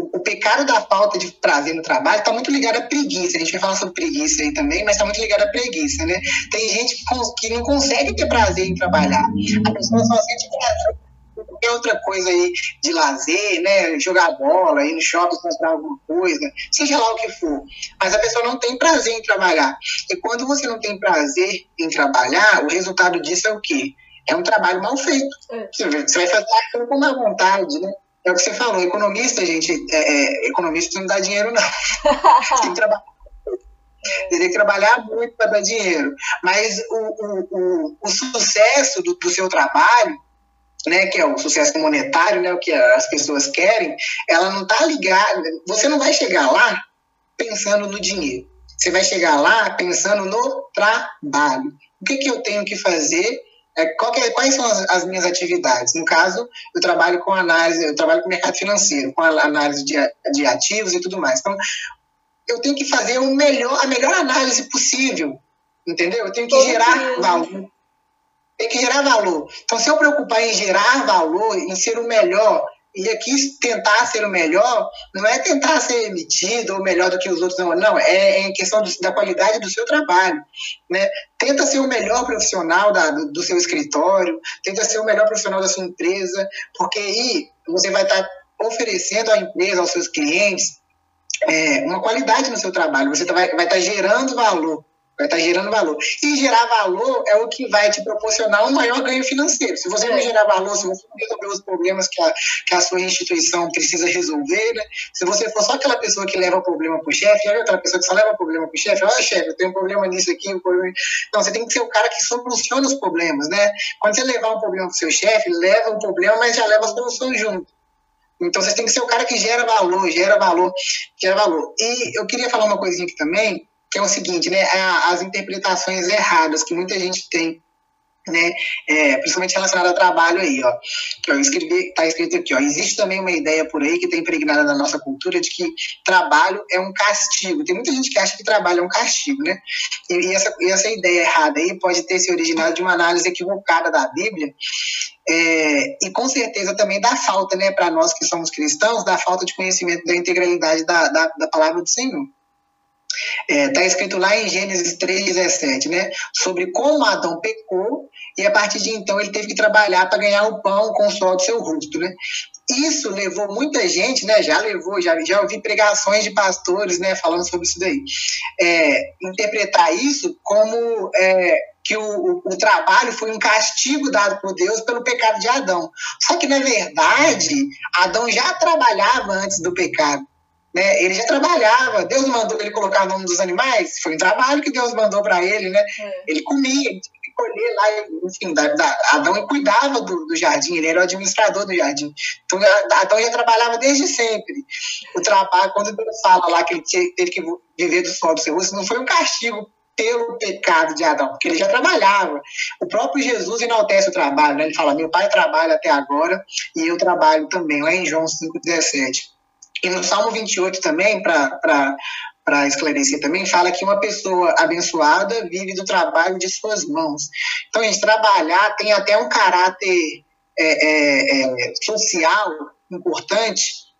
o, o pecado da falta de prazer no trabalho está muito ligado à preguiça. A gente vai falar sobre preguiça aí também, mas está muito ligado à preguiça, né? Tem gente que, que não consegue ter prazer em trabalhar. A pessoa só sente prazer qualquer outra coisa aí de lazer, né? Jogar bola, ir no shopping comprar alguma coisa, seja lá o que for. Mas a pessoa não tem prazer em trabalhar. E quando você não tem prazer em trabalhar, o resultado disso é o quê? É um trabalho mal feito. É. Você vai fazer aquilo com má vontade, né? É o que você falou, economista, gente, é, é, economista não dá dinheiro, não. Tem que trabalhar. Tem que trabalhar muito para dar dinheiro. Mas o, o, o, o sucesso do, do seu trabalho, né, que é o sucesso monetário, né, o que as pessoas querem, ela não está ligada. Você não vai chegar lá pensando no dinheiro. Você vai chegar lá pensando no trabalho. O que, que eu tenho que fazer? É, é, quais são as, as, minhas atividades? No caso, eu trabalho com análise, eu trabalho com mercado financeiro, com análise de, de ativos e tudo mais. Então, eu tenho que fazer o melhor, a melhor análise possível, entendeu? Eu tenho que gerar valor. Tem que gerar valor. Então, se eu preocupar em gerar valor, em ser o melhor, e aqui tentar ser o melhor não é tentar ser emitido ou melhor do que os outros, não. Não, é, é questão do, da qualidade do seu trabalho. Né? Tenta ser o melhor profissional da, do, do, seu escritório, tenta ser o melhor profissional da sua empresa, porque aí você vai estar oferecendo à empresa, aos seus clientes, é, uma qualidade no seu trabalho. Você tá, vai, vai estar gerando valor vai estar gerando valor. E gerar valor é o que vai te proporcionar um maior ganho financeiro. Se você não é. gerar valor, se você não resolver os problemas que a, que a sua instituição precisa resolver, né? se você for só aquela pessoa que leva o problema para o chefe, viu aquela pessoa que só leva o problema para o chefe? Olha, chefe, eu tenho um problema nisso aqui, um problema... Não, você tem que ser o cara que soluciona os problemas, né? Quando você levar um problema para o seu chefe, leva o problema, mas já leva a solução junto. Então você tem que ser o cara que gera valor, gera valor, gera valor. E eu queria falar uma coisinha aqui também, que é o seguinte, né, as interpretações erradas que muita gente tem, né, é, principalmente relacionado ao trabalho aí, ó, que ó, eu escrevi, tá escrito aqui, ó, existe também uma ideia por aí que está impregnada na nossa cultura de que trabalho é um castigo. Tem muita gente que acha que trabalho é um castigo, né? E, e essa, e essa ideia errada aí pode ter se originado de uma análise equivocada da Bíblia é, e com certeza também da falta, né, para nós que somos cristãos, da falta de conhecimento da integralidade da, da, da palavra do Senhor. Está é, tá escrito lá em Gênesis 3,17, né? Sobre como Adão pecou e a partir de então ele teve que trabalhar para ganhar o pão com o sol do seu rosto, né? Isso levou muita gente, né? Já levou, já, já ouvi pregações de pastores, né? Falando sobre isso daí. É, interpretar isso como é, que o, o, o, trabalho foi um castigo dado por Deus pelo pecado de Adão. Só que, na verdade, Adão já trabalhava antes do pecado. Né? Ele já trabalhava, Deus mandou ele colocar o nome dos animais, foi um trabalho que Deus mandou para ele, né? É. Ele comia, ele tinha que colher lá, enfim, da, da, Adão cuidava do, do, jardim, ele era o administrador do jardim. Então Adão já trabalhava desde sempre. O trabalho, quando Deus fala lá que ele teve que viver do sol do seu rosto, não foi um castigo pelo pecado de Adão, porque ele já trabalhava. O próprio Jesus enaltece o trabalho, né? ele fala: Meu pai trabalha até agora e eu trabalho também, lá em João 5,17. E no Salmo 28 também, para esclarecer também, fala que uma pessoa abençoada vive do trabalho de suas mãos. Então, gente trabalhar tem até um caráter é, é, é, social importante.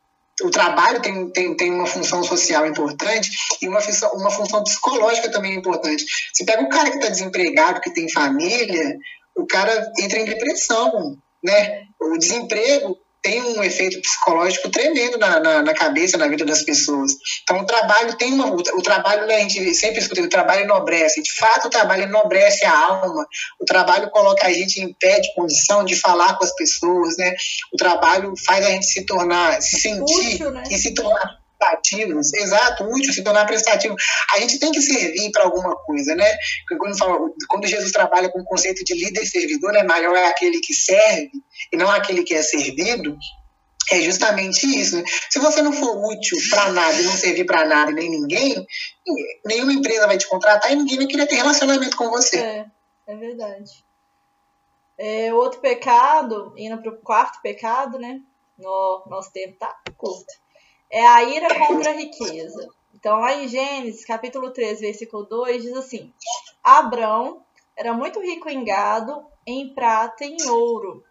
O trabalho tem, tem, tem uma função social importante e uma função, uma função psicológica também importante. Você pega o cara que está desempregado, que tem família, o cara entra em depressão, né? O desemprego tem um efeito psicológico tremendo na, na, na, cabeça, na vida das pessoas. Então, o trabalho tem uma. O trabalho, né, a gente sempre escuta, o trabalho enobrece. De fato, o trabalho enobrece a alma. O trabalho coloca a gente em pé de condição de falar com as pessoas, né? O trabalho faz a gente se tornar, se sentir né? e se tornar prestativos, exato, útil, se tornar prestativo. A gente tem que servir para alguma coisa, né? Quando, fala, quando, Jesus trabalha com o conceito de líder servidor, né, maior é aquele que serve e não aquele que é servido, é justamente isso. Né? Se você não for útil para nada e não servir para nada e nem ninguém, nenhuma empresa vai te contratar e ninguém vai querer ter relacionamento com você. É, é verdade. É, outro pecado, indo para o quarto pecado, né? No, nosso tempo tá curto é a ira contra a riqueza. Então, lá em Gênesis, capítulo 3, versículo 2, diz assim: Abrão era muito rico em gado, em prata e em ouro.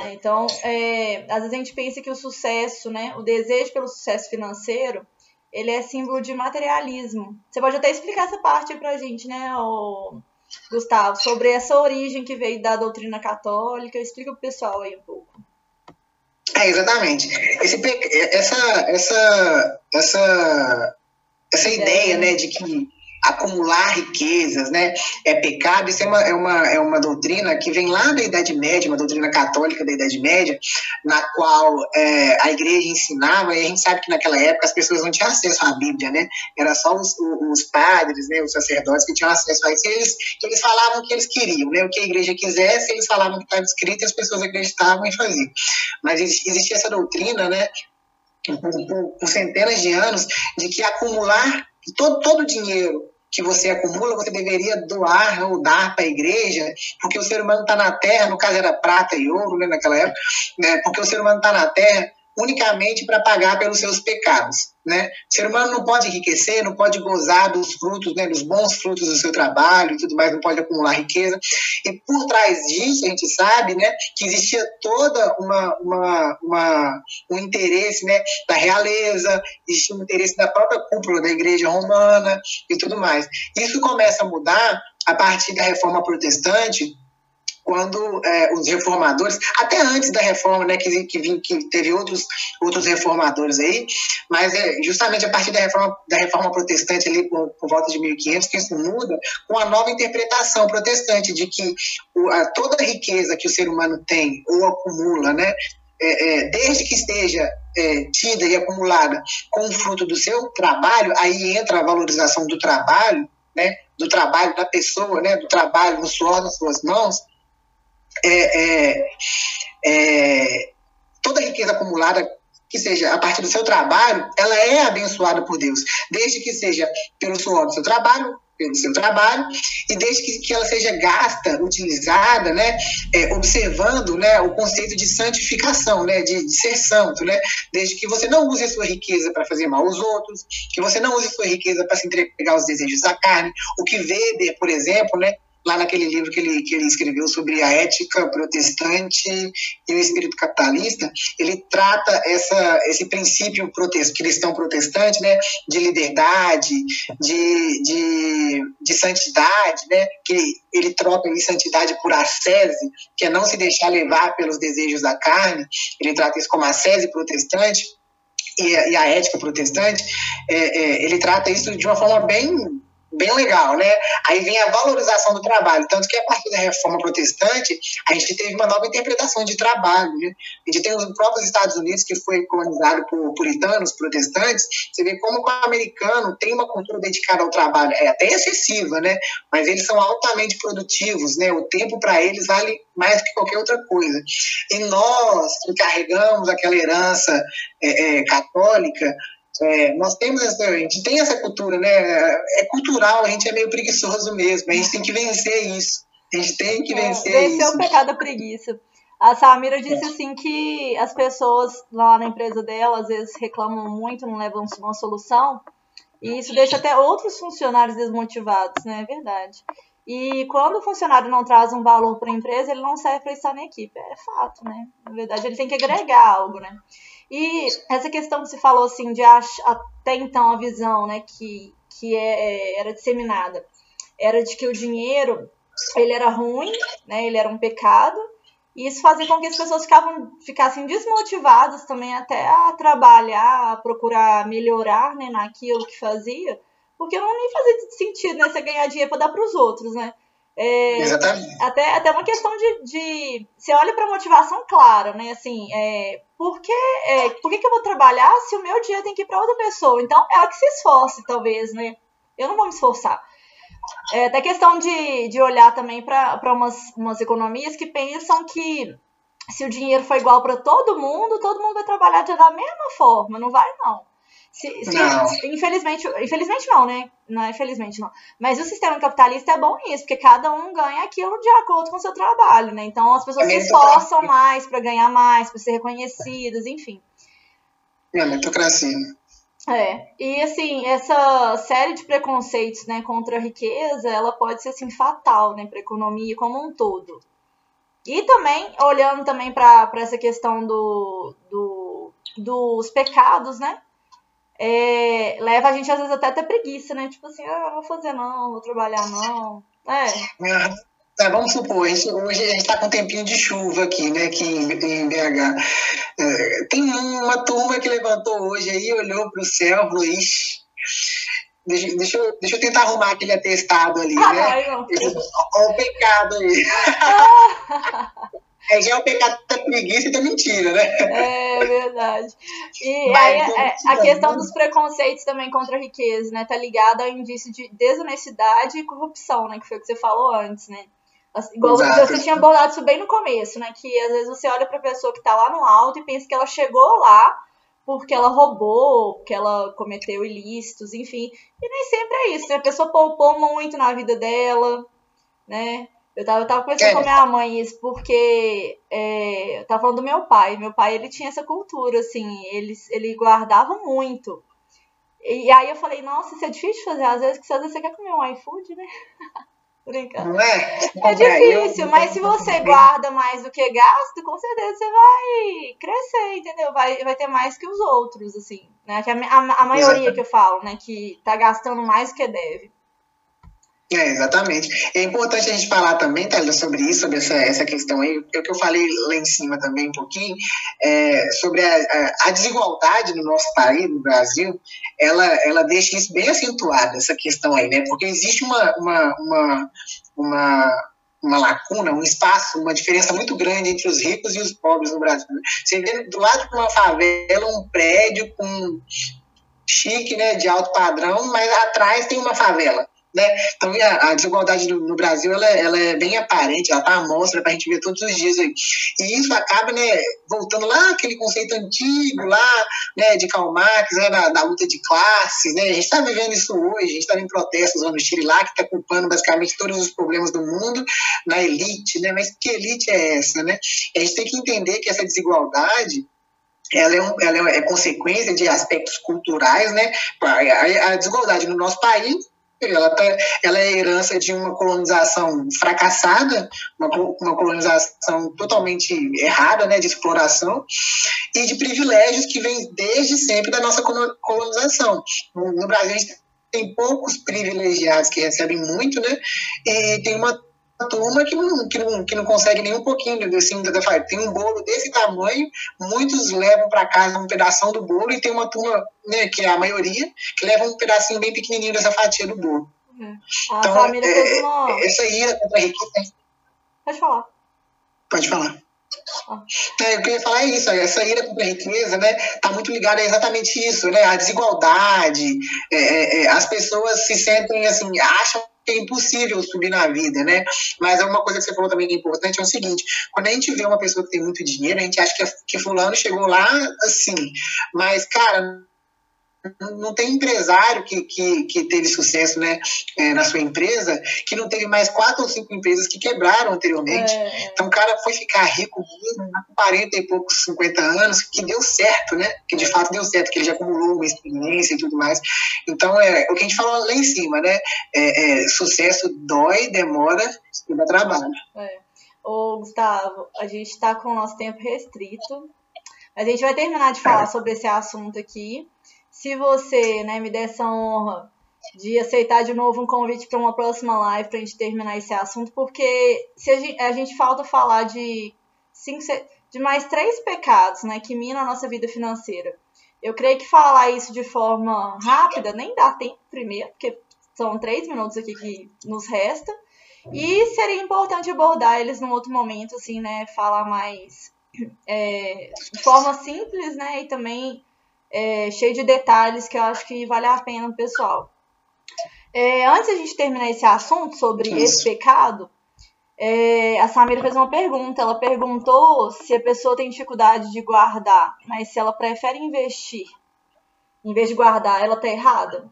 É, então, é, às vezes a gente pensa que o sucesso, né, o desejo pelo sucesso financeiro, ele é símbolo de materialismo. Você pode até explicar essa parte para a gente, né, o Gustavo, sobre essa origem que veio da doutrina católica. Explica para o pessoal aí um pouco. É, exatamente. Esse, essa, essa, essa, essa ideia né, de que acumular riquezas, né? É pecado, isso é uma, é, uma, é uma doutrina que vem lá da Idade Média, uma doutrina católica da Idade Média, na qual é, a igreja ensinava, e a gente sabe que naquela época as pessoas não tinham acesso à Bíblia, né? Era só os, os padres, né, os sacerdotes que tinham acesso a isso, eles, eles falavam o que eles queriam, né? O que a igreja quisesse, eles falavam que estava escrito e as pessoas acreditavam e faziam. Mas existia essa doutrina, né? por, por, centenas de anos, de que acumular todo, todo dinheiro que você acumula, você deveria doar ou dar para a igreja, porque o ser humano está na terra, no caso era prata e ouro né, naquela época, né, porque o ser humano está na terra unicamente para pagar pelos seus pecados. Né? O ser humano não pode enriquecer, não pode gozar dos frutos, né, dos bons frutos do seu trabalho e tudo mais, não pode acumular riqueza. E por trás disso, a gente sabe né, que existia toda uma, uma, uma um interesse né, da realeza, existia um interesse da própria cúpula da igreja romana e tudo mais. Isso começa a mudar a partir da reforma protestante, quando é, os reformadores, até antes da reforma, né, que, que, que teve outros, outros reformadores aí, mas é justamente a partir da reforma, da reforma protestante ali por, por volta de 1500 que isso muda com a nova interpretação protestante de que o, a, toda a riqueza que o ser humano tem ou acumula, né, é, é, desde que esteja é, tida e acumulada com o fruto do seu trabalho, aí entra a valorização do trabalho, né, do trabalho da pessoa, né, do trabalho no suor das suas mãos, é, é, é, toda a riqueza acumulada que seja a partir do seu trabalho, ela é abençoada por Deus, desde que seja pelo suor do seu trabalho, pelo seu trabalho, e desde que, que ela seja gasta, utilizada, né, é, observando né, o conceito de santificação, né, de, de, ser santo, né, desde que você não use a sua riqueza para fazer mal aos outros, que você não use a sua riqueza para se entregar aos desejos da carne, o que Weber, por exemplo, né, lá naquele livro que ele, que ele escreveu sobre a ética protestante e o espírito capitalista, ele trata essa, esse princípio protest, cristão protestante, né, de liberdade, de, de, de santidade, né, que ele troca em santidade por ascese, que é não se deixar levar pelos desejos da carne, ele trata isso como ascese protestante, e a, e a ética protestante, é, é, ele trata isso de uma forma bem bem legal, né? Aí vem a valorização do trabalho, tanto que a partir da reforma protestante, a gente teve uma nova interpretação de trabalho, né? A gente tem os próprios Estados Unidos, que foi colonizado por puritanos, protestantes, você vê como o americano tem uma cultura dedicada ao trabalho, é até excessiva, né? Mas eles são altamente produtivos, né? O tempo para eles vale mais que qualquer outra coisa. E nós, que carregamos aquela herança é, é, católica, é, nós temos essa, a gente tem essa cultura, né? É cultural, a gente é meio preguiçoso mesmo, a gente tem que vencer isso. A gente tem que vencer é, vencer isso. o pecado da preguiça. A Samira disse assim que as pessoas lá na empresa dela às vezes reclamam muito, não levam uma solução, e isso deixa até outros funcionários desmotivados, né? É verdade. E quando o funcionário não traz um valor para a empresa, ele não serve para estar na equipe. É fato, né? Na verdade, ele tem que agregar algo, né? E essa questão que se falou assim de até então a visão, né, que, que é, era disseminada, era de que o dinheiro ele era ruim, né, ele era um pecado, e isso fazia com que as pessoas ficavam, ficassem desmotivadas também até a trabalhar, a procurar melhorar né, naquilo que fazia, porque não nem fazia sentido né, você ganhar dinheiro para dar para os outros, né? É, Exatamente. Até, até uma questão de, de. Você olha para motivação clara, né? Assim, é, por, que, é, por que, que eu vou trabalhar se o meu dia tem que ir para outra pessoa? Então, ela que se esforce, talvez, né? Eu não vou me esforçar. É, até questão de, de olhar também para umas, umas economias que pensam que se o dinheiro for igual para todo mundo, todo mundo vai trabalhar da mesma forma. Não vai, não. Se, se, não. Infelizmente, infelizmente não, né? Não é infelizmente não. Mas o sistema capitalista é bom nisso, porque cada um ganha aquilo de acordo com o seu trabalho, né? Então as pessoas se esforçam mais para ganhar mais, para ser reconhecidas, enfim. É meritocracia. É, e assim, essa série de preconceitos, né, contra a riqueza, ela pode ser assim fatal, né, para a economia como um todo. E também olhando também para essa questão do, do, dos pecados, né, é, leva a gente às vezes até a ter preguiça, né? Tipo assim, ah, não vou fazer não, vou trabalhar não. É. é vamos supor, hoje a gente está com um tempinho de chuva aqui, né, aqui em, em BH. É, tem uma turma que levantou hoje aí, olhou para o céu falou, ixi, deixa, deixa, eu, deixa eu tentar arrumar aquele atestado ali, ah, né? Olha o pecado aí. É, já é o pecado da preguiça e da mentira, né? É verdade. E Mas, aí é, a questão dos preconceitos também contra a riqueza, né? Tá ligada ao indício de desonestidade e corrupção, né? Que foi o que você falou antes, né? Igual Exato. você tinha abordado isso bem no começo, né? Que às vezes você olha pra pessoa que tá lá no alto e pensa que ela chegou lá porque ela roubou, porque ela cometeu ilícitos, enfim. E nem sempre é isso, né? A pessoa poupou muito na vida dela, né? Eu tava, eu tava conversando é. com minha mãe isso, porque é, eu tava falando do meu pai. Meu pai, ele tinha essa cultura, assim, ele, ele guardava muito. E aí eu falei, nossa, isso é difícil de fazer, às vezes, às vezes você quer comer um iFood, né? Brincando. Não é? É difícil, mas se você guarda mais do que gasta, com certeza você vai crescer, entendeu? Vai, vai ter mais que os outros, assim. Né? Que a, a, a maioria que eu falo, né? Que tá gastando mais do que deve. É, exatamente. É importante a gente falar também, Thalita, sobre isso, sobre essa, essa questão aí, é o que eu falei lá em cima também um pouquinho, é, sobre a, a, a, desigualdade no nosso país, no Brasil, ela, ela deixa isso bem acentuado, essa questão aí, né? Porque existe uma, uma, uma, uma uma lacuna, um espaço, uma diferença muito grande entre os ricos e os pobres no Brasil. Você vê do lado de uma favela um prédio com chique, né, de alto padrão, mas atrás tem uma favela. Né? Então, a, a desigualdade no, no, Brasil ela, ela é bem aparente, ela está à mostra para a gente ver todos os dias aí. E isso acaba né, voltando lá aquele conceito antigo lá né, de Karl Marx, né, da, da luta de classes. Né? A gente está vivendo isso hoje, a gente está em protestos lá no Chile lá, que está culpando basicamente todos os problemas do mundo na elite. Né? Mas que elite é essa? Né? a gente tem que entender que essa desigualdade ela é, um, ela é consequência de aspectos culturais, né? A, a desigualdade no nosso país ela, tá, ela é herança de uma colonização fracassada, uma, uma colonização totalmente errada, né, de exploração, e de privilégios que vêm desde sempre da nossa colonização. No, no Brasil, a gente tem poucos privilegiados que recebem muito, né, e tem uma turma que não, que não, que não consegue nem um pouquinho desse tem um bolo desse tamanho, muitos levam para casa um pedaço do bolo e tem uma turma, né, que é a maioria, que leva um pedacinho bem pequenininho dessa fatia do bolo. É. A então, família é, uma... essa ira contra a riqueza. Pode falar. Pode falar. Ah. É, eu queria falar é isso, essa ira contra a riqueza, né, tá muito ligada a exatamente isso, né, a desigualdade, é, é, é as pessoas se sentem assim, acham é impossível subir na vida, né? Mas é uma coisa que você falou também que é importante é o seguinte: quando a gente vê uma pessoa que tem muito dinheiro, a gente acha que, que fulano chegou lá assim. Mas, cara, não tem empresário que, que, que teve sucesso né, é, na sua empresa que não teve mais quatro ou cinco empresas que quebraram anteriormente. É. Então o cara foi ficar rico mesmo, com 40 e poucos, 50 anos, que deu certo, né? Que de fato deu certo, que ele já acumulou uma experiência e tudo mais. Então é o que a gente falou lá em cima, né? É, é sucesso dói, demora e dá trabalho. É. Ô, Gustavo, a gente está com o nosso tempo restrito. A gente vai terminar de falar sobre esse assunto aqui se você né, me der essa honra de aceitar de novo um convite para uma próxima live para a gente terminar esse assunto, porque se a gente, a gente falta falar de cinco, de mais três pecados né, que minam a nossa vida financeira. Eu creio que falar isso de forma rápida nem dá tempo primeiro, porque são três minutos aqui que nos resta. E seria importante abordar eles num outro momento, assim, né? Falar mais é, de forma simples, né? E também é, cheio de detalhes que eu acho que vale a pena, pessoal. É, antes a gente terminar esse assunto sobre Isso. esse pecado, é, a Samira fez uma pergunta. Ela perguntou se a pessoa tem dificuldade de guardar, mas se ela prefere investir em vez de guardar, ela tá errada?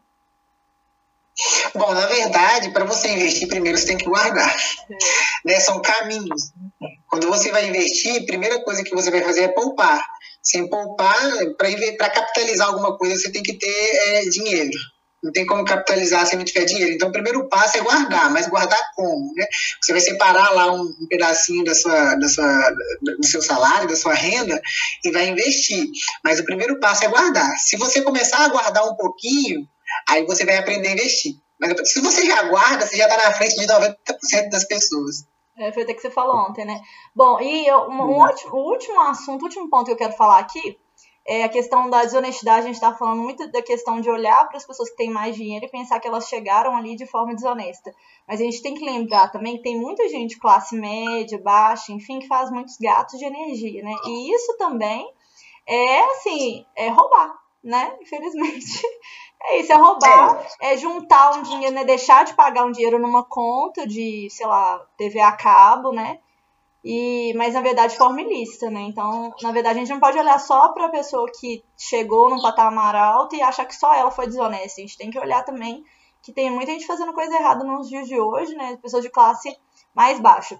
Bom, na verdade, para você investir, primeiro você tem que guardar. É. Né? São caminhos. Quando você vai investir, a primeira coisa que você vai fazer é poupar. Sem poupar, para capitalizar alguma coisa, você tem que ter é, dinheiro. Não tem como capitalizar se não tiver dinheiro. Então, o primeiro passo é guardar, mas guardar como? Né? Você vai separar lá um, pedacinho da sua, da sua, do seu salário, da sua renda, e vai investir. Mas o primeiro passo é guardar. Se você começar a guardar um pouquinho, aí você vai aprender a investir. Mas se você já guarda, você já está na frente de 90% das pessoas. É, foi até que você falou ontem, né? Bom, e um, um ótimo, o último assunto, o último ponto que eu quero falar aqui é a questão da desonestidade. A gente está falando muito da questão de olhar para as pessoas que têm mais dinheiro e pensar que elas chegaram ali de forma desonesta. Mas a gente tem que lembrar também que tem muita gente classe média, baixa, enfim, que faz muitos gatos de energia, né? E isso também é, assim, é roubar, né? Infelizmente. É isso, é roubar, é, é juntar um dinheiro, né? Deixar de pagar um dinheiro numa conta de, sei lá, TV a cabo, né? E, mas na verdade forma ilícita, né? Então, na verdade, a gente não pode olhar só para a pessoa que chegou num patamar alto e achar que só ela foi desonesta. A gente tem que olhar também que tem muita gente fazendo coisa errada nos dias de hoje, né? Pessoas de classe mais baixa.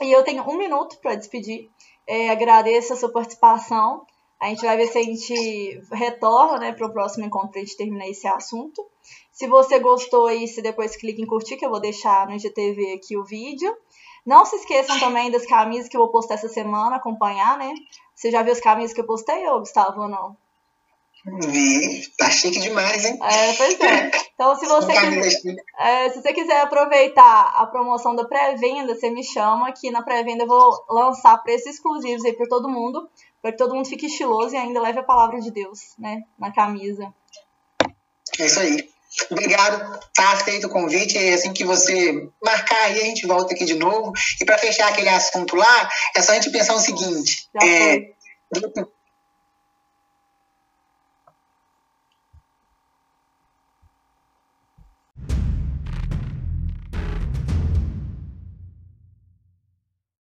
E eu tenho um minuto para despedir. É, agradeço a sua participação. A gente vai ver se a gente retorna né, para o próximo encontro para a gente terminar esse assunto. Se você gostou aí, se depois clique em curtir, que eu vou deixar no IGTV aqui o vídeo. Não se esqueçam também das camisas que eu vou postar essa semana, acompanhar, né? Você já viu as camisas que eu postei, ou Gustavo, ou não? Vi, tá chique demais, hein? É, pois é. Então, se você, quiser, é, se você quiser aproveitar a promoção da pré-venda, você me chama, que na pré-venda eu vou lançar preços exclusivos aí para todo mundo, para que todo mundo fique estiloso e ainda leve a palavra de Deus, né, na camisa. É isso aí. Obrigado, tá feito o convite. E assim que você marcar aí, a gente volta aqui de novo. E para fechar aquele assunto lá, é só a gente pensar o seguinte: é,